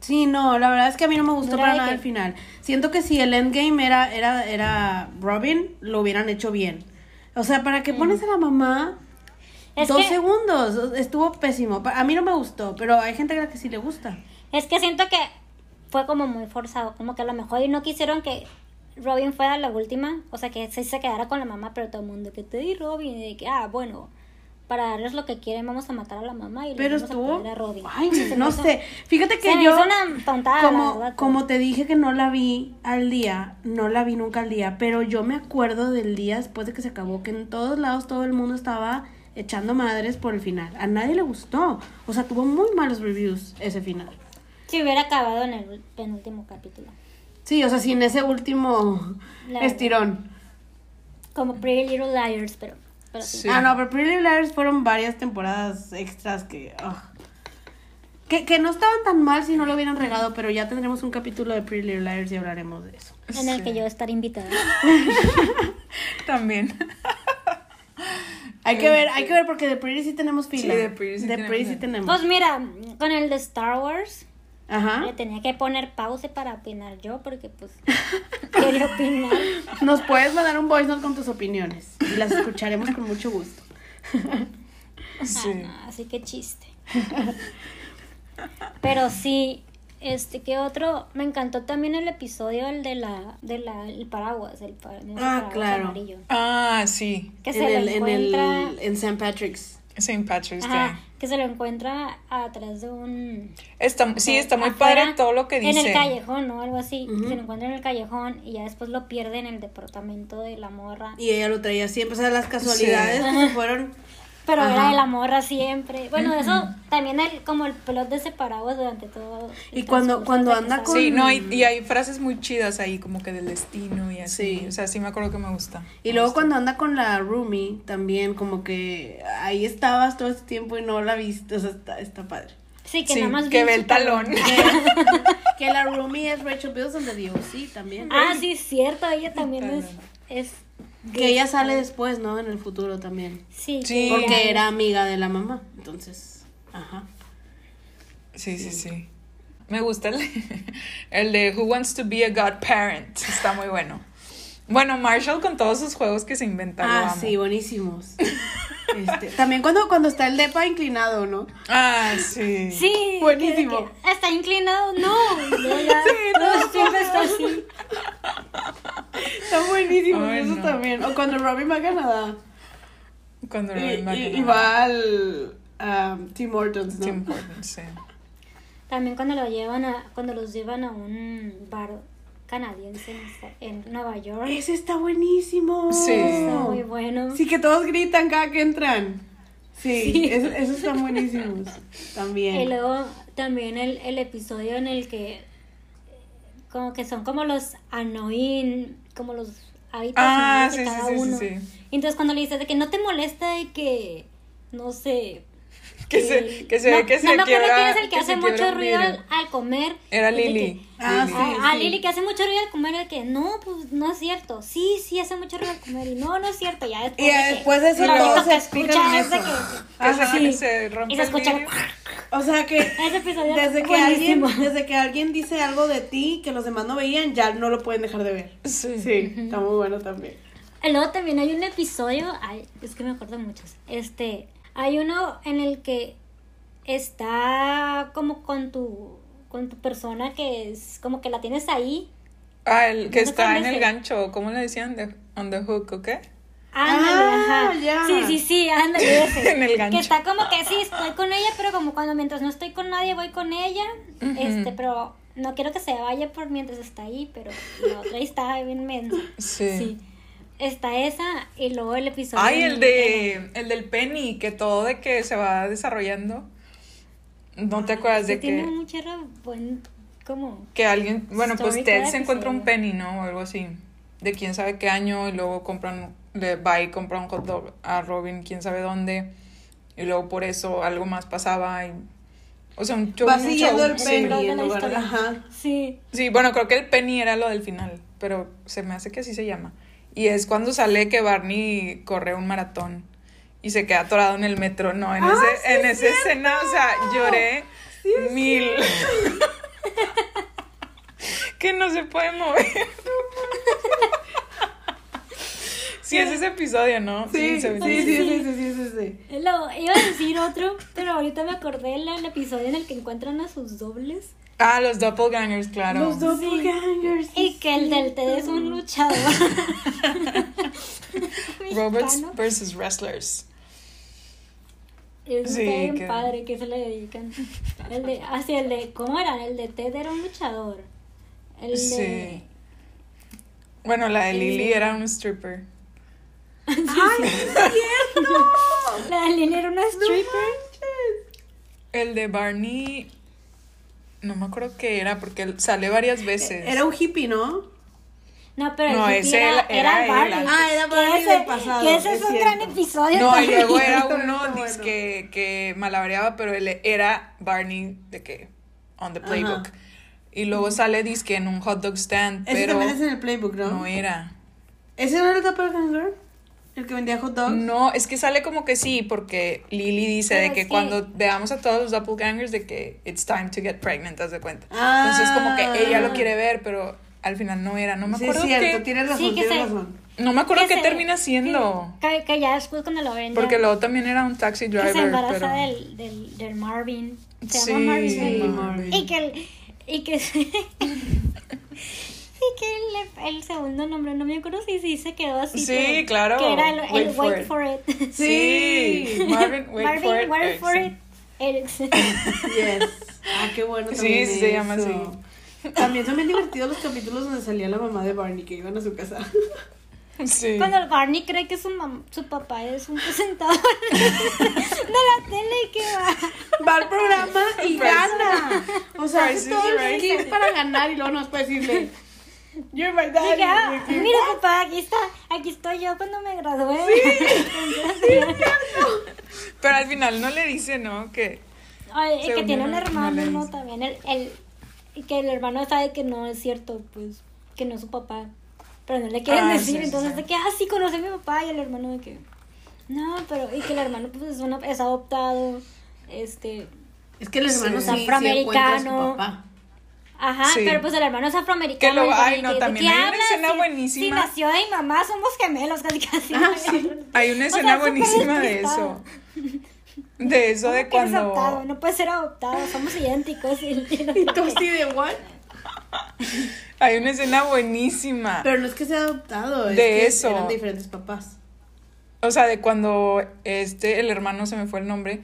Sí, no, la verdad es que a mí no me gustó para nada que- el final. Siento que si el endgame era, era, era Robin, lo hubieran hecho bien. O sea, ¿para qué pones a la mamá Es dos que- segundos? Estuvo pésimo. A mí no me gustó, pero hay gente a la que sí le gusta. Es que siento que fue como muy forzado, como que a lo mejor y no quisieron que Robin fuera la última, o sea, que sí se quedara con la mamá, pero todo el mundo que te di Robin, y de que, ah, bueno, para darles lo que quieren vamos a matar a la mamá y le Pero vamos a estuvo. poner a Robin. Ay, Se no hizo- sé. Fíjate que se yo. una tontada, la como, verdad, como te dije que no la vi al día, no la vi nunca al día, pero yo me acuerdo del día después de que se acabó, que en todos lados todo el mundo estaba echando madres por el final. A nadie le gustó. O sea, tuvo muy malos reviews ese final. Si hubiera acabado en el penúltimo capítulo. Sí, o sea, sin ese último estirón. Como Pretty Little Liars, pero, pero sí. Sí. Ah, no, pero Pretty Little Liars fueron varias temporadas extras que, que. Que no estaban tan mal si no lo hubieran regado, pero ya tendremos un capítulo de Pretty Little Liars y hablaremos de eso. En el que yo estaré invitada. También. Hay que ver, hay que ver porque de Pretty sí tenemos fila. Sí, de Pretty sí De tenemos. Pretty sí tenemos. Pues mira, con el de Star Wars, Ajá. le tenía que poner pause para opinar yo, porque pues quería opinar. Nos puedes mandar un voice note con tus opiniones y las escucharemos con mucho gusto. Sí. Ah, no, así que chiste. Pero sí, este, ¿qué otro? Me encantó también el episodio, el de la, de la, el paraguas, el, pa- ese paraguas claro. amarillo. Ah, sí. Que en se el, lo en el, encuentra, en St. Patrick's. St. Patrick's ajá, Day. que se lo encuentra atrás de un... Está, sí, está muy afuera, padre todo lo que dice. En el callejón, ¿no? Algo así. Se lo encuentra en el callejón y ya después lo pierde en el departamento de la morra. Y ella lo traía siempre. O sea, las casualidades que se fueron. Pero Ajá. era de la morra siempre. Bueno, eso también el, como el plot de ese paraguas durante todo. el Y cuando- cuando anda con- Sí, no, y, y hay frases muy chidas ahí, como que del destino y así. Sí. O sea, sí me acuerdo que me gusta. Y Me luego gusta. cuando anda con la roomie, también como que ahí estabas todo este tiempo y no la viste. O sea, está, está padre. Sí, que Sí, nada más que ve el talón. que la roomie es Rachel Bilson de DOC también. Ah, sí, cierto, ella también es, es Que ella sale después, ¿no? En el futuro también. Sí, Sí. que Porque era amiga de la mamá. Entonces, ajá. Sí, sí, sí. Me gusta el, el de Who Wants to Be a Godparent. Está muy bueno. Bueno, Marshall con todos sus juegos que se inventa. lo Ah, sí, buenísimos. Este, también cuando, cuando está el depa inclinado, ¿no? Ah, sí. Sí, Buenísimo. que- que está inclinado, no. no, ya, no, siempre está así. Están buenísimos Ay, esos no. también. O cuando Robbie va a Canadá. Cuando Y, y va al um, Tim Hortons, ¿no? Tim Hortons, sí. También cuando lo llevan a, cuando los llevan a un bar canadiense en, en Nueva York. Ese está buenísimo. Sí. Está muy bueno. Sí, que todos gritan cada que entran. Sí, Sí. eso- esos están buenísimos. También. Y luego también el, el episodio en el que como que son como los annoying, como los hábitos Ah, de sí, cada sí, uno. sí. Entonces cuando le dices de que no te molesta de que, no sé... Que se, que se no, ve que se no me acuerdo quién es el que, que hace mucho ruido al, al comer. Era que- Ah, Lily. sí. a, a Lili que hace mucho ruido al comer de que no, pues no es cierto. Sí, sí hace mucho ruido al comer y no, no es cierto. Ya después, Y ya de que después de eso lo único que escucha es de que Que se- Ajá. que se rompe y se escucha. O sea que ese episodio desde es que alguien, desde que alguien dice algo de ti que los demás no veían, ya no lo pueden dejar de ver. Sí. Sí, está muy bueno también. Y Luego también hay un episodio, ay, es que me acuerdo de muchos. Este, hay uno en el que está como con tu con tu persona que es como que la tienes ahí. Ah, el que está en el gancho. ¿Cómo le decían? De, on the hook, ¿o qué? Ándale, Ah, ajá. Sí, sí, sí, ándale ese. En el gancho. Que está como que sí, estoy con ella, pero como cuando mientras no estoy con nadie voy con ella. Este, pero no quiero que se vaya por mientras está ahí, pero la otra ahí está bien mensa. Sí. Sí. Está esa y luego el episodio. Ay, el de el del Penny, que todo de que se va desarrollando. ¿No te acuerdas Sí, de tiene que, un chorro buen como que alguien, bueno, pues Ted se encuentra un. Penny, ¿no? O algo así. De quién sabe qué año y luego compran, le va y compra un hot dog a Robin, quién sabe dónde. Y luego por eso algo más pasaba y... O sea, un show. Va un siguiendo show, el sí. Penny la lugar. Ajá. Sí. Sí, bueno, creo que el Penny era lo del final, pero se me hace que así se llama. Y es cuando sale que Barney corre un maratón y se queda atorado en el metro. No, en, Ah, ese, sí en es esa escena, o sea, lloré mil. que no se puede mover. sí, es ese episodio, ¿no? Sí, sí, sí, sí, sí, sí, sí, sí, sí. Lo, iba a decir otro, pero ahorita me acordé del el episodio en el que encuentran a sus dobles. Ah, los doppelgangers, claro. Los doppelgangers. Y que el del TED es un luchador. Robots mexicano. versus wrestlers. Es Sí, bien que- padre que se le dedican. El de, así el de, ¿cómo era? El de Ted era un luchador. El de, Sí. Bueno, la de Lily era un stripper. la de Lily era una stripper. El de Barney, no me acuerdo qué era, porque él sale varias veces. Era un hippie, ¿no? No, pero el No, hippie ese era, era- era. Ah, era Que Barney ese- del pasado, Que ese es es, un gran episodio No, y luego era uno bueno. dizque, que malabareaba, pero él era Barney de que on the playbook. Ajá. Y luego sale disque en un hot dog stand, Ese pero también es en el playbook, ¿no? no era. ¿Ese no era el doppelganger? ¿El que vendía hot dogs? No, es que sale como que sí, porque Lily dice Pero de que, que- cuando veamos a todos los doppelgangers de que it's time to get pregnant, haz de cuenta. Ah. Entonces como que ella lo quiere ver, pero al final no era, no me Sí, acuerdo es cierto, qué. tienes razón, Sí, que tienes se, razón. No me acuerdo que qué termina siendo. Que, que ya después cuando lo ven. Porque luego también era un taxi que driver. se embaraza pero... del, del, del Marvin. Se Sí, llama Marvin. Sí. Marvin. Y que el. Y que. y que el, el segundo nombre, no me acuerdo si sí se quedó así. Sí, pero- claro. Que era el, el Wait for Wait it. for It. Sí, Marvin, wait Marvin, for it. wait for it. Erickson. Yes. Ah, qué bueno. Sí, también sí se llama eso. También son bien divertidos los capítulos donde salía la mamá de Barney que iban a su casa. Sí. Cuando Barney cree que su, mam- su papá es un presentador de la tele y que va. Va al programa y Price- gana. O sea, hace todo el Right. skit para ganar y luego nos puede decirle, You're my daddy. Dije, ah, mira papá, aquí está, aquí estoy yo cuando me gradué. Pero al final no le dice, ¿no? Que. Ay, y que tiene un no- no hermano, ¿no? También el, el, y que el hermano sabe que no es cierto, pues, que no es su papá. Pero no le quieren Ah, decir, sí, sí, entonces sí. de que, ah, sí, conoce a mi papá, y el hermano de que, no, pero, y que el hermano, pues, es, una, es adoptado, este, Es que el hermano Sí. sí, sí encuentra a su Afroamericano. papá. Ajá, Sí. pero pues el hermano es afroamericano. Que y como ay, no, ¿de también hay una escena Si- buenísima. Si nació de mi mamá, somos gemelos, casi casi. Ah, sí. Hay una O sea, escena buenísima de eso. De eso ¿Cómo de adoptado? cuando. No puede ser adoptado, somos idénticos. Y, y- Y tú así de what? Hay una escena buenísima. Pero no es que sea adoptado, es De que eso. eran diferentes papás. O sea, de cuando este, el hermano se me fue el nombre,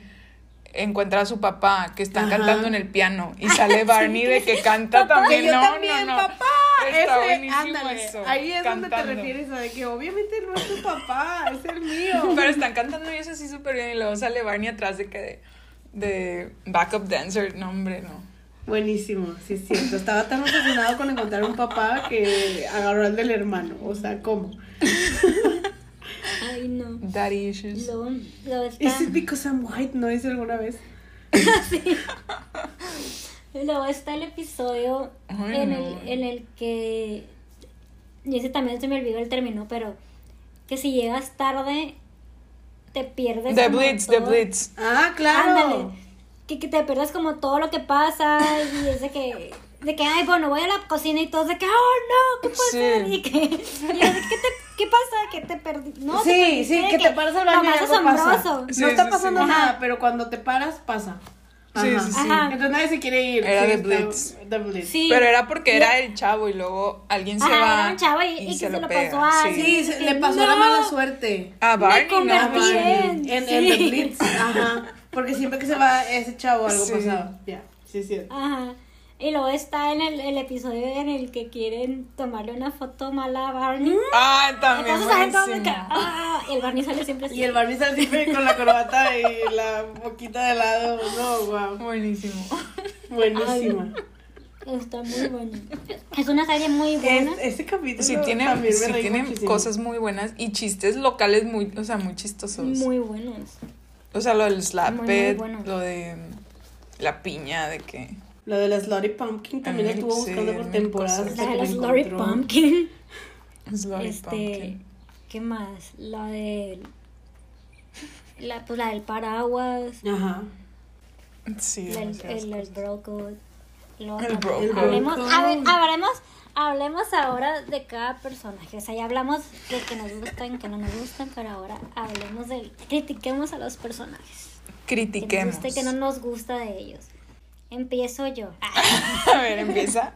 encuentra a su papá que están Ajá. cantando en el piano y sale Barney de que canta también. Yo no, también, no, no. papá. Está Ese, buenísimo ándale, eso. Ahí es donde te cantando. refieres a que obviamente no es tu papá, es el mío. Pero están cantando y eso sí súper bien. Y luego sale Barney atrás de que de, de backup dancer. No, hombre, no. Buenísimo, sí es cierto. Estaba tan obsesionado con encontrar un papá que agarró al del hermano. O sea, ¿cómo? Ay, no. Daddy issues. Luego, luego está, Is it because I'm white? ¿No dice alguna vez? luego está el episodio Ay, en, no. el, en el que. Y ese también se me olvidó el término, pero que si llegas tarde, te pierdes. The Blitz, The. Blitz. Ah, claro. Ándale. Que, que te pierdes como todo lo que pasa y es de que, de que, ay, bueno, voy a la cocina y todos de que, oh, no, ¿qué pasa? Sí. Y que, y de, ¿qué, te, ¿qué pasa? ¿Qué te perdí? No, te sí, perdiste sí, de que te paras al baño y Lo más algo pasa. asombroso. Sí, no está sí, pasando sí. nada, Ajá. pero cuando te paras, pasa. Sí, Ajá. sí, sí. Ajá. Entonces nadie se quiere ir. Era Sí, The está- Blitz. The Blitz. Sí. Pero era porque era el chavo y luego alguien se Ajá, va. era un chavo y- y que se lo pega, pasó a sí. alguien. Sí, se- que le pasó no. la mala suerte. A Barney, Me ¿no? Ah, convertí Barney. en- En, sí. en The Blitz. Ajá. Porque siempre que se va ese chavo algo Sí. pasaba. Ya, sí, sí. Ajá. Y luego está en el, el episodio en el que quieren tomarle una foto mala a Barney. Ah, también Entonces que, ah, y el Barney sale siempre así. Y el Barney sale siempre con la corbata y la boquita de lado. No, wow. Buenísimo. Buenísima. Está muy bueno. Es una serie muy buena. Es- ese capítulo Sí tiene, también me sí reí tiene muchísimo. cosas muy buenas y chistes locales muy, o sea, muy chistosos. Muy buenos. O sea, lo del slap Muy, muy it, bueno. lo de la piña, de que... Lo de la Slutty Pumpkin también estuvo sí, buscando por temporadas. La que de la encontró. Pumpkin. Slutty Este. Pumpkin. ¿Qué más? La de. La, pues la del paraguas. Ajá. Sí, la- el, el, el bro code. Luego El también bro code. Hablemos, a ver, hablemos, hablemos ahora de cada personaje. O sea, ya hablamos de que nos gustan, que no nos gustan, pero ahora hablemos de. Critiquemos a los personajes. Que nos Critiquemos. y que no nos gusta de ellos. Empiezo yo. A ver, empieza.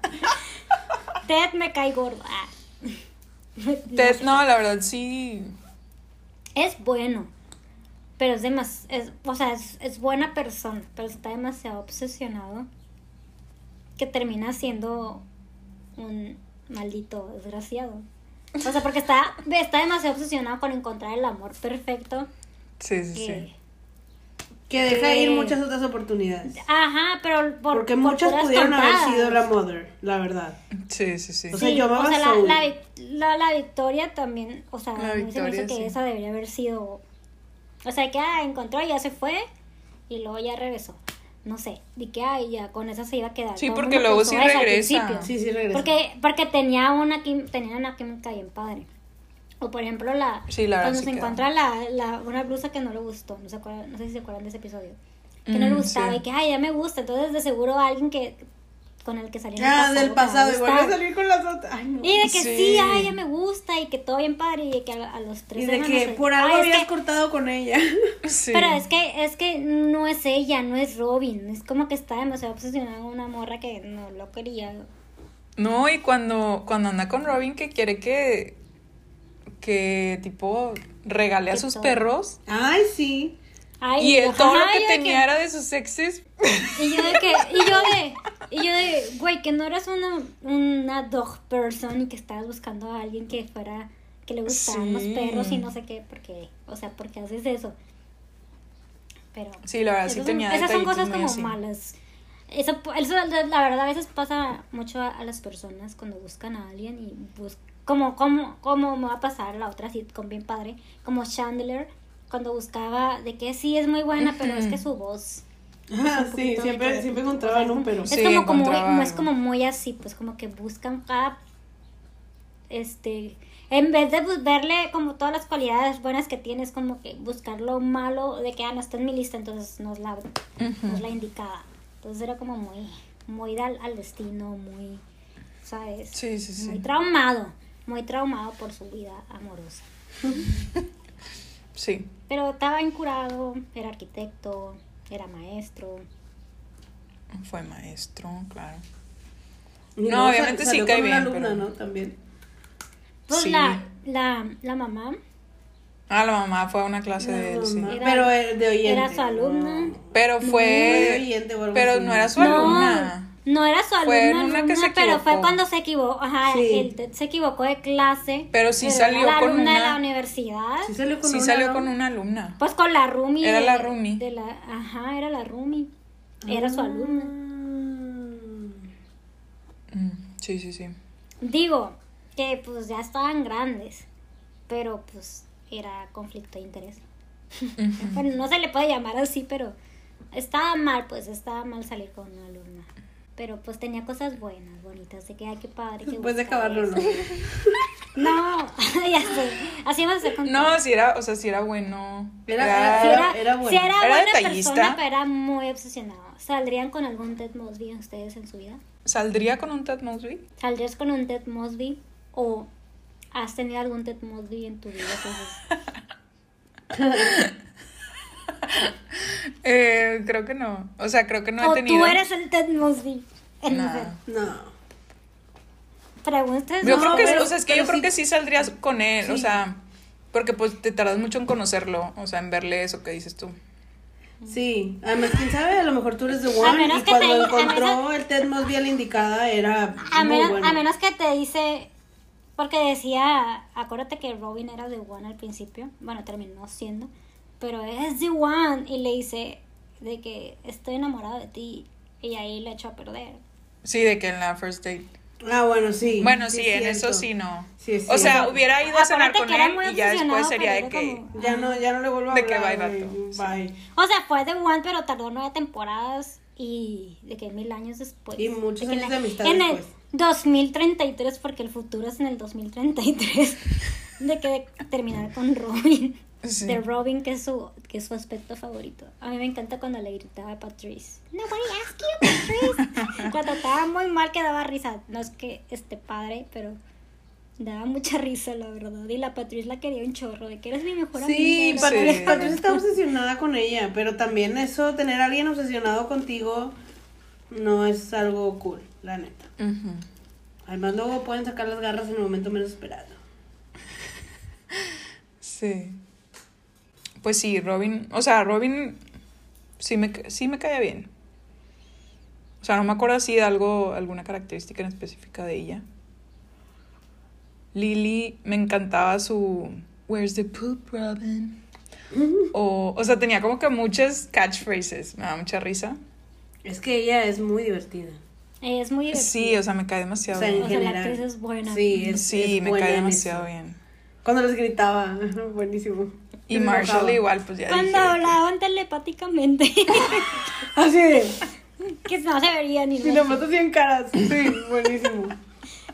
Ted me cae gordo. Ah. Ted, no, la verdad sí. Es bueno, pero es demasiado, o sea, es, es buena persona, pero está demasiado obsesionado que termina siendo un maldito desgraciado. O sea, porque está, está demasiado obsesionado con encontrar el amor perfecto. Sí, sí, Que, sí. Que deja Que- ir muchas otras oportunidades. Ajá, pero por, Porque por muchas pudieron haber sido la mother, la verdad. Sí, sí, sí. O sea, Sí, yo amaba o sea, la, la, la- la victoria también, o sea, La a mí se me hizo que sí. esa debería haber sido, o sea, que ah, encontró y ya se fue y luego ya regresó. No sé, y que ay, ya con esa se iba a quedar. Sí, Todo porque luego sí regresa. Sí, sí, regresa. Porque, porque tenía una tenía una química bien padre. O por ejemplo la Sí, la cuando se queda. encuentra la, la, una blusa que no le gustó, no se no sé si se acuerdan de ese episodio. Que no le Mm, gustaba sí. y que ay ya me gusta, entonces de seguro alguien que con el que el Ah, del pasado, y vuelve a gusta. salir con las otras. Ay, no. Y de que sí, Sí. ay, ella me gusta y que todo bien padre y de que a, a los tres Y de que por algo habías que- cortado con ella. Sí. Pero es que, es que no es ella, no es Robin. Es como que está demasiado obsesionada con una morra que no lo quería. No, y cuando, cuando anda con Robin que quiere que, que tipo regale a sus todo. perros. Ay, sí. Ay, Y él, ajá, todo lo que tenía era de sus exes. Y yo de que, y yo de, y yo de, güey, que no eras una, una dog person y que estabas buscando a alguien que fuera, que le gustaran los perros y no sé qué, porque, o sea, porque haces eso. Pero. Sí, la verdad, sí esas tenía son, esas son cosas como así. malas. Eso, eso, la verdad, a veces pasa mucho a, a las personas cuando buscan a alguien y bus como, como, como me va a pasar la otra sitcom bien padre, como Chandler, cuando buscaba de que sí es muy buena, pero es que su voz Ah, sí, poquito de siempre, siempre encontraban un pero. Es Sí, como, como, encontraba es como muy así, pues como que buscan cada, este, en vez de verle como todas las cualidades buenas que tiene, es como que buscar lo malo de que, ah, no está en mi lista, entonces no es la, no es la indicada. Entonces era como muy, muy al, al destino, muy, ¿sabes? Sí, sí, sí. Muy traumado, muy traumado por su vida amorosa. Sí. Pero estaba incurado, era arquitecto, era maestro. Fue maestro, claro. No, obviamente sal- sí cae bien, alumna, pero- ¿no? También. Pues Sí. la, la, la mamá Ah, la mamá fue a una clase de él, sí. Era- pero eh, de oyente. era su alumna. Pero fue. oyente o algo Pero así. no era su no, alumna. No era su alumna, Fue una que alumna, se pero fue cuando se equivocó, ajá, Sí. él se equivocó de clase. Pero sí salió la con alumna de una- la universidad. Sí salió con Sí una, salió ¿no? con una alumna. Pues con la roomie. Era de- la. De la, ajá, era la roomie. Era su alumna. Ah. Mm, Sí, sí, sí. Digo, que pues ya estaban grandes, pero pues era conflicto de interés. Bueno, no se le puede llamar así, pero estaba mal, pues estaba mal salir con una alumna. Pero pues tenía cosas buenas, bonitas, de que ay, qué padre. Que Después de acabarlo, ¿no? No, ya sé. Así vamos a hacer con todo. No, si era, o sea, si era bueno. Era- era- era, era bueno. sí era Era buena detallista. persona, pero era muy obsesionado. ¿Saldrían con algún Ted Mosby ustedes en su vida? ¿Saldría con un Ted Mosby? ¿Saldrías con un Ted Mosby? ¿O has tenido algún Ted Mosby en tu vida? Eh, creo que no. O sea, creo que no he o tenido. tú eres el Ted Mosby. En No. mujer. No. Preguntas. Yo No, creo que, pero- o sea, es que yo creo que sí saldrías con él, o sea, porque pues te tardas mucho en conocerlo, o sea, en verle eso que dices tú. Sí, además, quién sabe, a lo mejor tú eres de A One menos y que cuando te- a encontró menos- el Ted Mosby a la indicada era A muy menos, bueno. a menos que te dice. Porque decía. Acuérdate que Robin era The One al principio. Bueno, terminó siendo. Pero es The One. Y le dice. De que estoy enamorado de ti. Y ahí le echó a perder. Sí, de que en la first date. Ah, bueno, sí. Bueno, sí, es en eso cierto. sí no. Sí, es o sea, hubiera ido a cenar con él y ya después sería de que como- Ya no, ya no le vuelvo a De que hablar. bye, vato. Bye. O sea, fue The One, pero tardó nueve temporadas. Y de que mil años después. Y muchos que años en de el- amistad En después. el 2033, porque el futuro es en el 2033. De que de terminar con Robin. Sí. De Robin, que es, su, que es su aspecto favorito. A mí me encanta cuando le gritaba a Patrice. Nobody asked you, Patrice. cuando estaba muy mal que daba risa. No es que esté padre, pero daba mucha risa, la verdad. Y la Patrice la quería un chorro, de que eres mi mejor Sí, amiga. Sí. Patricia está obsesionada con ella, pero también eso, tener a alguien obsesionado contigo, no es algo cool, la neta. Además, luego pueden sacar las garras en el momento menos esperado. Sí. Pues sí, Robin, o sea, Robin sí me, sí me caía bien. O sea, no me acuerdo así de algo, alguna característica en específica de ella. Lily me encantaba su Where's the poop, Robin? O, o sea, tenía como que muchas catchphrases, me da mucha risa. Es que ella es muy divertida. Ella es muy divertida. Sí, o sea, me cae demasiado O sea, en bien. O sea, la actriz es buena. Sí, es, Sí, es me buena cae demasiado eso. bien. Cuando les gritaba, buenísimo. Y Marshall igual, pues ya Cuando dije. hablaban telepáticamente. Así de, que no se veía ni y nomás hacían caras. Sí, buenísimo.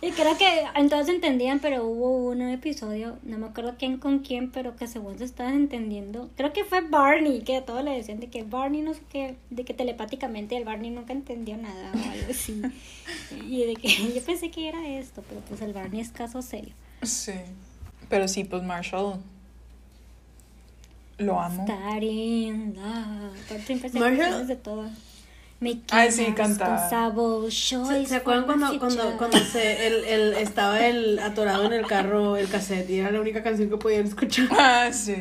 Y creo que entonces entendían, pero hubo un episodio, no me acuerdo quién con quién, pero que según se estaban entendiendo. Creo que fue Barney, que a todos le decían de que Barney no sé qué, de que telepáticamente el Barney nunca entendió nada o algo así. Y de que yo pensé que era esto, pero pues el Barney es caso serio. Sí. Pero sí, pues Marshall. Lo amo. Marshall- de todo. Ay, sí, cantaba. ¿Se, se acuerdan cuando, cuando, cuando se, el, el, estaba el atorado en el carro, el cassette, y era la única canción que podían escuchar? Ah, sí.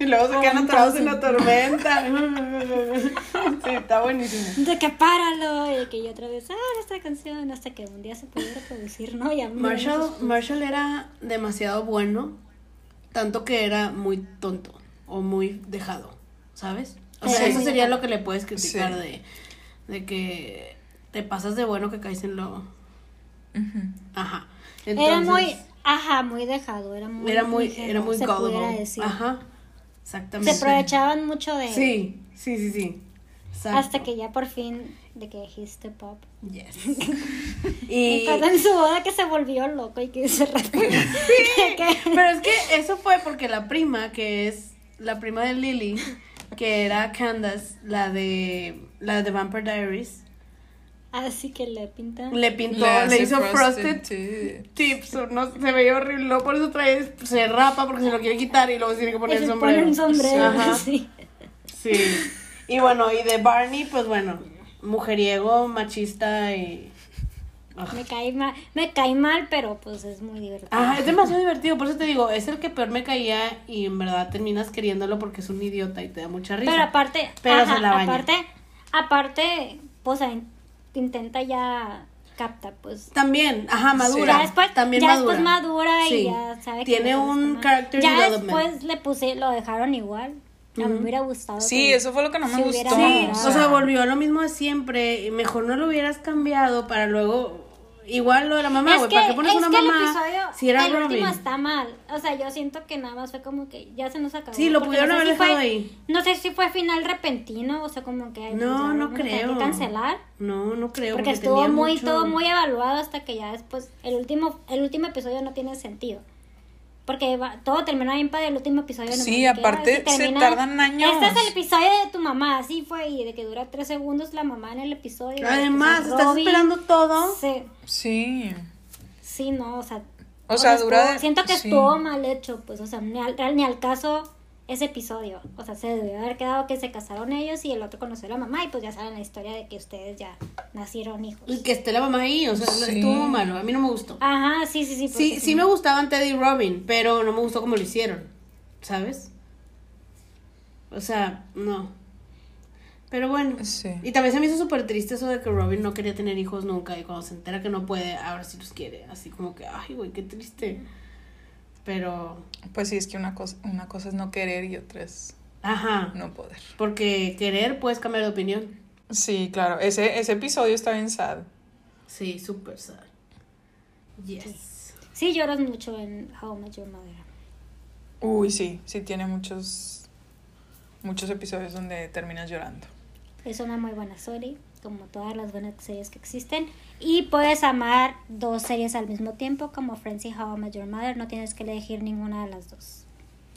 Y luego se quedan Ah, atorados en la tormenta. Sí, está buenísimo. De que páralo, y de que yo otra vez, ah, esta canción, hasta que un día se pudiera reproducir, ¿no? Y a mí me Marshall, Marshall era demasiado bueno, tanto que era muy tonto o muy dejado, ¿sabes? O sea, Sí. eso sería lo que le puedes criticar Sí. de, de que te pasas de bueno que caes en lo... Ajá. Era Entonces, muy, ajá, muy dejado, era muy, Era muy, ingenuo, era muy se pudiera gullible. decir. Ajá. Se Exactamente. aprovechaban mucho de él. Sí, sí, sí, sí. Exacto. Hasta que ya por fin, de que dijiste pop. Yes. Y en su boda que se volvió loco y que se rapó. Pero es que eso fue porque la prima, que es la prima de Lily, que era Candace, la de la de Vampire Diaries, Así que le pintan. le pintó, Le hizo frosted prostitute. tips, no se veía horrible, luego por eso trae, se rapa porque se lo quiere quitar y luego se tiene que poner el sombrero. pone un sombrero, Ajá. sí. Sí. Y bueno, y de Barney, pues bueno, mujeriego, machista y. Me cae mal, me cae mal, pero pues es muy divertido. Ajá, es demasiado divertido, por eso te digo, es el que peor me caía y en verdad terminas queriéndolo porque es un idiota y te da mucha risa. Pero aparte, Pero ajá, se la baña. aparte, aparte, pues intenta ya capta, pues. También, ajá, madura. Ya después, también ya madura. después madura y Sí. ya sabe que Tiene gusta un character Ya development. después le puse, lo dejaron igual. A mí me hubiera gustado. Sí, que eso fue lo que no me gustó. Sí, o sea, volvió a lo mismo de siempre. Mejor no lo hubieras cambiado para luego. Igual lo de la mamá, güey. ¿Para qué pones es una que el mamá episodio, si era el Robin? último está mal. O sea, yo siento que nada más fue como que ya se nos acabó. Sí, lo pudieron no haber si fue- dejado ahí. No sé si fue final repentino, o sea, como que. pues, No, no creo. que cancelar. No, no creo. Porque porque estuvo muy, mucho- todo muy evaluado hasta que ya después, el último, el último episodio no tiene sentido. Porque va- todo termina bien para el último episodio. Sí, aparte se tardan años. Este es el episodio de tu mamá, así fue, y de que dura tres segundos la mamá en el episodio. Además, estás Robin. esperando todo. Sí, Sí. sí, no, o sea. O sea, dura estuvo- de- Siento que sí. estuvo mal hecho, pues, o sea, ni al, ni al caso ese episodio. O sea, se debió haber quedado que se casaron ellos y el otro conoció a la mamá, y pues ya saben la historia de que ustedes ya nacieron hijos. Y que esté la mamá ahí, o sea, Sí. estuvo malo. A mí no me gustó. Ajá, sí, sí, sí. Sí, sí me gustaban Teddy y Robin, pero no me gustó cómo lo hicieron, ¿sabes? O sea, no. Pero bueno. Sí. Y también se me hizo súper triste eso de que Robin no quería tener hijos nunca y cuando se entera que no puede, ahora sí los quiere. Así como que, ay, güey, qué triste. Pero, Pues sí, es que una cosa, una cosa es no querer y otra es ajá. no poder. Porque querer puedes cambiar de opinión. Sí, claro. Ese, ese episodio está bien sad. Sí, súper sad. Yes. Sí, lloras mucho en How I Met Your Mother. Uy, sí. Sí tiene muchos, muchos episodios donde terminas llorando. Es una muy buena serie, como todas las buenas series que existen. Y puedes amar dos series al mismo tiempo, como Friends y How I Met Your Mother. No tienes que elegir ninguna de las dos.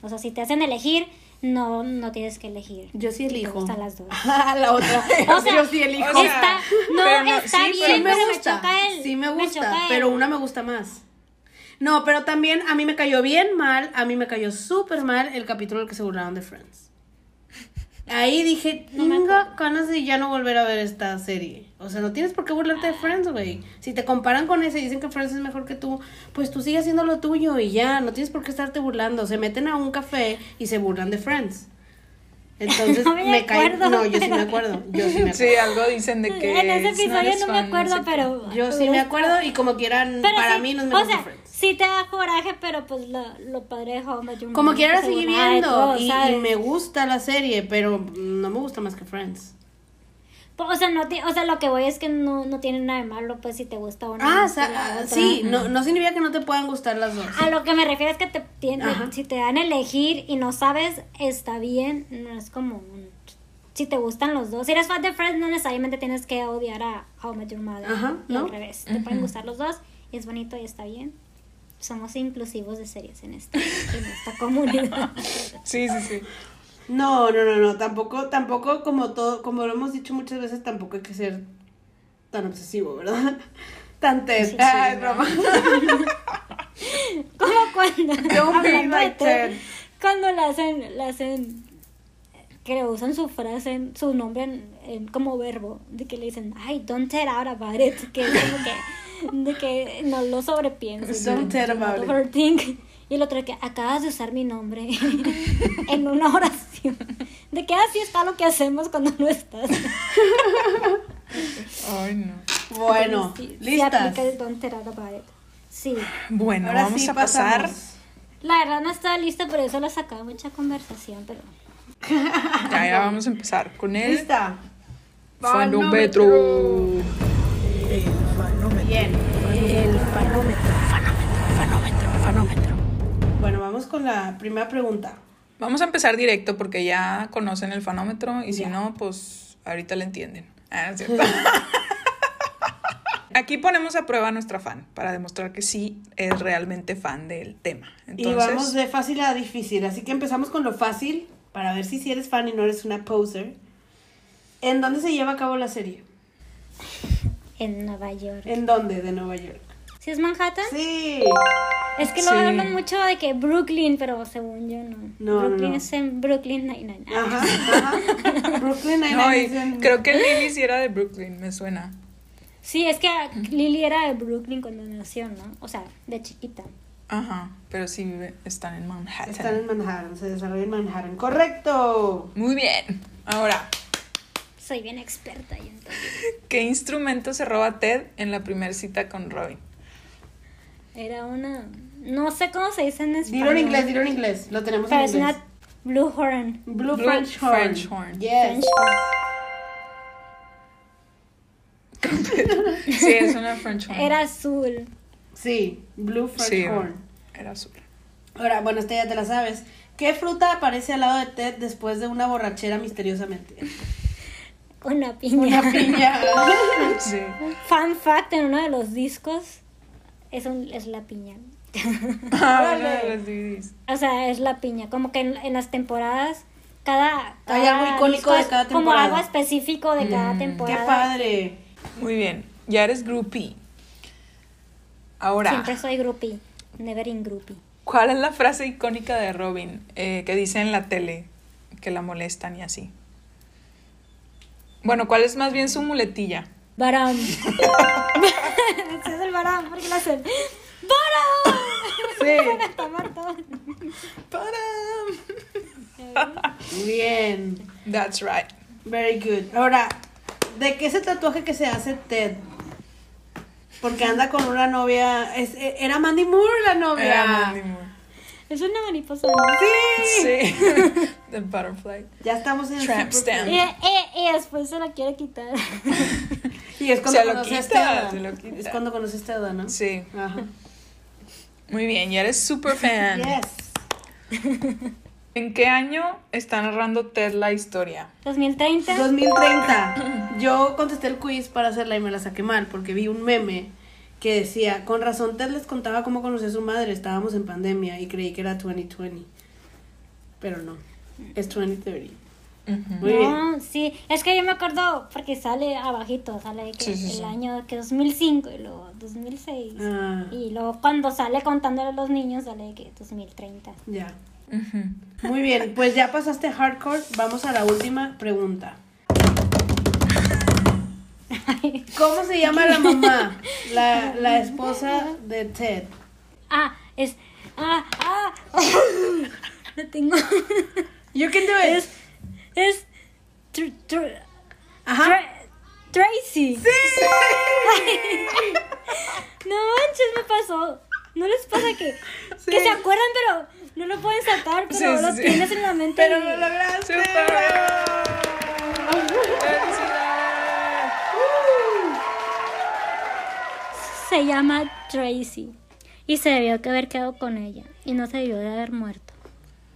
O sea, si te hacen elegir, no, no tienes que elegir. Yo sí elijo. gustan las dos. la otra. O sea, yo sí elijo. o sea, está, no, pero no- está sí, bien, pero sí me pero me gusta. choca el. sí me gusta, pero una me gusta más. No, pero también a mí me cayó bien mal, a mí me cayó súper mal el capítulo en el que se burlaron de Friends. Ahí dije, No me tengo acuerdo. ganas de ya no volver a ver esta serie. O sea, no tienes por qué burlarte de Friends, güey. Si te comparan con ese y dicen que Friends es mejor que tú, pues tú sigue haciendo lo tuyo y ya, no tienes por qué estarte burlando. Se meten a un café y se burlan de Friends. Entonces No me me, cae. acuerdo, No, yo sí me acuerdo. Yo sí me acuerdo. Sí, algo dicen de que. En ese episodio as no me acuerdo, no sé qué. pero. Yo sí me acuerdo y como quieran, Pero para sí, mí no es O sí te da coraje, pero pues lo, lo padre de Met Your Como quiera la seguí viendo todo, y, me gusta la serie, pero no me gusta más que Friends. O sea, no o sea, lo que voy es que no, no tiene nada de malo, pues si te gusta una. Ah, o sea, otra. sí, no, no significa que no te puedan gustar las dos. A lo que me refiero es que te Ajá. si te dan a elegir y no sabes, está bien, no es como un... si te gustan los dos. Si eres fan de Friends, no necesariamente tienes que odiar a How I Met Your Mother. Ajá, y ¿no? al revés. Te pueden gustar los dos y es bonito y está bien. Somos inclusivos de series en esta, en esta comunidad. Sí, sí, sí. No, no, no, no, tampoco, tampoco como todo, como lo hemos dicho muchas veces, tampoco hay que ser tan obsesivo, ¿verdad? Tan Ted. Sí, Ay, sí, broma. Como cuando. Hablando de. Cuando le hacen, le hacen. Que usan su frase, su nombre en, en- como verbo. De que le dicen, ay, don't tell out about it. Que es como que. De que no lo sobrepienses. Don't about it. overthink. Y el otro de que acabas de usar mi nombre en una oración. De que así está lo que hacemos cuando no estás. Ay, no. Bueno, Sí, sí listas. don't about it. Sí. Bueno, Ahora vamos sí a pasar. pasamos. La verdad no estaba lista, por eso la sacaba mucha conversación, pero... Ya, ya vamos a empezar con el Lista. fanómetro. Bien. El fanómetro, fanómetro, fanómetro, fanómetro. Bueno, vamos con la primera pregunta. Vamos a empezar directo porque ya conocen el fanómetro y si Ya. no, pues ahorita le entienden. Ah, es cierto. Aquí ponemos a prueba a nuestra fan para demostrar que sí es realmente fan del tema. Y vamos de fácil a difícil, así que empezamos con lo fácil para ver si sí eres fan y no eres una poser. ¿En dónde se lleva a cabo la serie? En Nueva York. ¿En dónde de Nueva York? ¿Sí es Manhattan? Sí. Es que lo Sí. hablan mucho de que Brooklyn, pero según yo no. No, no, Brooklyn no. es en Brooklyn Nine-Nine. Ajá, ajá. Brooklyn no, Nine-Nine en- creo que Lily sí era de Brooklyn, me suena. Sí, es que Lily era de Brooklyn cuando nació, ¿no? O sea, de chiquita. Ajá, pero sí vive- están en Manhattan. Están en Manhattan, se desarrolla en Manhattan. ¡Correcto! Muy bien. Ahora, Soy bien experta y entonces. ¿qué instrumento se roba Ted en la primera cita con Robin? Era una. No sé cómo se dice en español. Dilo en inglés, dilo en inglés. Lo tenemos Pero en es inglés. una Blue Horn. Blue, Blue French Horn. French horn. Yes. French horn. Sí, es una French horn. Era azul. Sí, Blue French Sí, Horn. era azul. Ahora, bueno, esta ya te la sabes. ¿Qué fruta aparece al lado de Ted después de una borrachera misteriosamente? Una piña. Una piña. Sí. Fun fact: en uno de los discos es, un, es la piña. Ah, uno de los DVDs. O sea, es la piña. Como que en, en las temporadas, cada. Hay cada algo icónico de cada Como temporada. algo específico de cada Mm. ¡Qué temporada. padre! Muy bien, ya eres groupie. Ahora, Siempre soy groupie. Never in groupie. ¿cuál es la frase icónica de Robin eh, que dice en la tele que la molestan y así? Bueno, ¿cuál es más bien su muletilla? Baram. Ese es el Baram, porque le hacen. ¡Baram! Sí. Muerto. Bien. That's right. Very good. Ahora, ¿de qué es el tatuaje que se hace Ted? Porque anda con una novia. es- e- era Mandy Moore la novia. Era Mandy Moore. Es una mariposa. ¿no? Sí. Sí. The butterfly. Ya estamos en Tramp stamp. Y, y- y después se la quiere quitar. Y es cuando Se lo a quita, Estela. se lo quita. Es cuando conoce a ¿no? Sí. Ajá. Muy bien, ya eres super fan. Yes. ¿En qué año está narrando Ted la historia? 2030. 2030. Yo contesté el quiz para hacerla y me la saqué mal porque vi un meme que decía, con razón Ted les contaba cómo conoció a su madre, estábamos en pandemia y creí que era 2020. Pero no, es 2030. Ujú. Muy bien. No, sí, es que yo me acuerdo porque sale abajito, sale que Sí, sí, el sí. año que 2005 y luego 2006. Ah, Y luego cuando sale contándole a los niños sale que 2030. ya. Ujú. Muy bien, pues ya pasaste hardcore, vamos a la última pregunta. ¿Cómo se llama la mamá? La, la esposa de Ted. Ah, es ah, ah. Lo tengo. You can do it. es es Tr- Tr- Ajá. Tra- Tracy. No manches, me pasó. ¿No les pasa que, que se acuerdan pero no lo pueden sacar, pero Sí, sí, lo sí. tienes en la mente? Pero y- lo lograste. Se llama Tracy. Y se debió que haber quedado con ella. Y no se debió de haber muerto.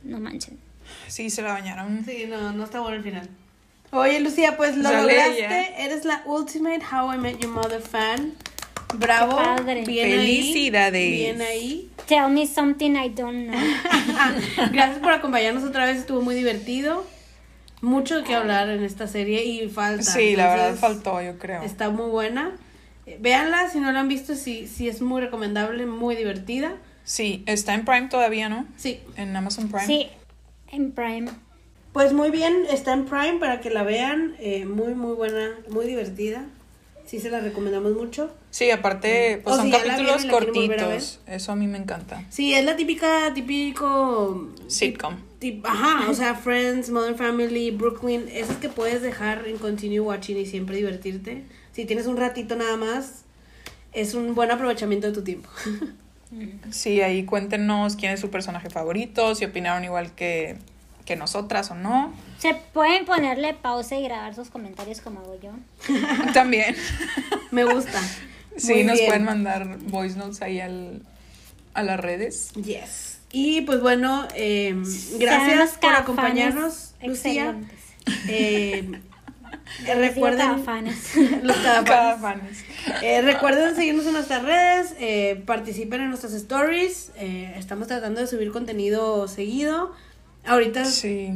No manchen. Sí, se la bañaron. Sí, no, no está bueno el final. Oye, Lucía, pues lo Sale lograste. ella. Eres la ultimate How I Met Your Mother fan. Bravo. Padre. Bien Felicidades. Ahí, bien ahí. Tell me something I don't know. Gracias por acompañarnos otra vez. Estuvo muy divertido. Mucho que hablar en esta serie y falta. Sí, la verdad entonces, faltó, yo creo. Está muy buena. Eh, Véanla si no la han visto. Sí, sí es muy recomendable, muy divertida. Sí, está en Prime todavía, ¿no? Sí. En Amazon Prime. Sí, en Prime. Pues muy bien, está en Prime para que la vean. eh, muy, muy buena, muy divertida. Sí, se la recomendamos mucho. Sí, aparte, pues O son si capítulos a cortitos. Eso a mí me encanta. Sí, es la típica, típico... Sitcom. tip- ajá, o sea, Friends, Modern Family, Brooklyn, esas que puedes dejar en continue watching y siempre divertirte. Si tienes un ratito nada más, es un buen aprovechamiento de tu tiempo. Sí, ahí cuéntenos quién es su personaje favorito, si opinaron igual que, que nosotras o no. Se pueden ponerle pausa y grabar sus comentarios como hago yo. También. Me gusta. Sí, Muy nos bien. pueden mandar voice notes ahí al, a las redes. Yes. Y pues bueno, eh, gracias por acompañarnos, Lucía. excelentes. Eh, recuerden los cadafanes. Cada fans. Eh, recuerden seguirnos en nuestras redes, eh, participen en nuestras stories. eh, estamos tratando de subir contenido seguido. Ahorita Sí.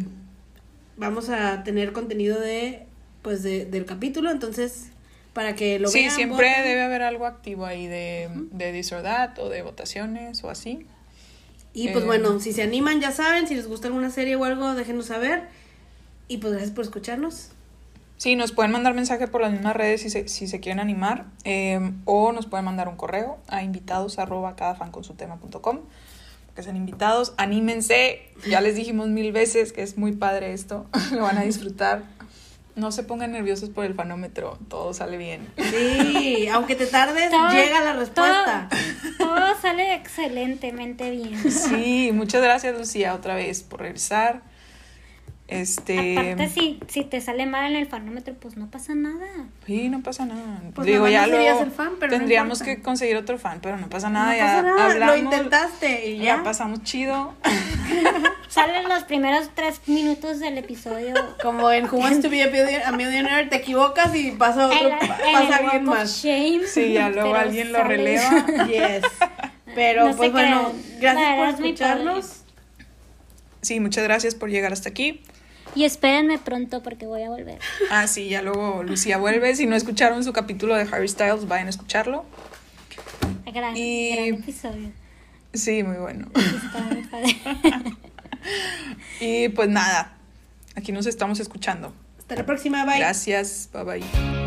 vamos a tener contenido de pues de, del capítulo, entonces para que lo Sí, vean. siempre voten. debe haber algo activo ahí de, de this or that o de votaciones o así. Y pues eh, bueno, si se animan ya saben, si les gusta alguna serie o algo, déjenos saber. Y pues gracias por escucharnos. Sí, nos pueden mandar mensaje por las mismas redes si se, si se quieren animar eh, o nos pueden mandar un correo a invitados arroba cadafanconsutema.com que sean invitados, anímense, ya les dijimos mil veces que es muy padre esto, lo van a disfrutar. No se pongan nerviosos por el fanómetro, todo sale bien. Sí, aunque te tardes, Todo- llega la respuesta. Todo, todo sale excelentemente bien. Sí, muchas gracias Lucía otra vez por revisar. Este, Aparte, si, si te sale mal en el fanómetro, pues no pasa nada. sí, no pasa nada. Pues Digo, ya lo el fan, pero tendríamos que conseguir otro fan, pero no pasa nada, no ya pasa nada, hablamos, lo intentaste y ya ya. pasamos chido. Salen los primeros tres minutos del episodio. Como en Who Wants to be a Millionaire, te equivocas y pasa otro, pasa el alguien más. Shame. Sí, ya luego alguien lo releva. Yes. Pero pues bueno, crean. gracias por escucharnos. Sí, muchas gracias por llegar hasta aquí. Y espérenme pronto porque voy a volver. Ah, sí, ya luego Lucía vuelve. Si no escucharon su capítulo de Harry Styles, vayan a escucharlo. Gran, Y- gran episodio. Sí, muy bueno. Está muy padre. Y pues nada, aquí nos estamos escuchando. Hasta la próxima, bye. Gracias, bye bye.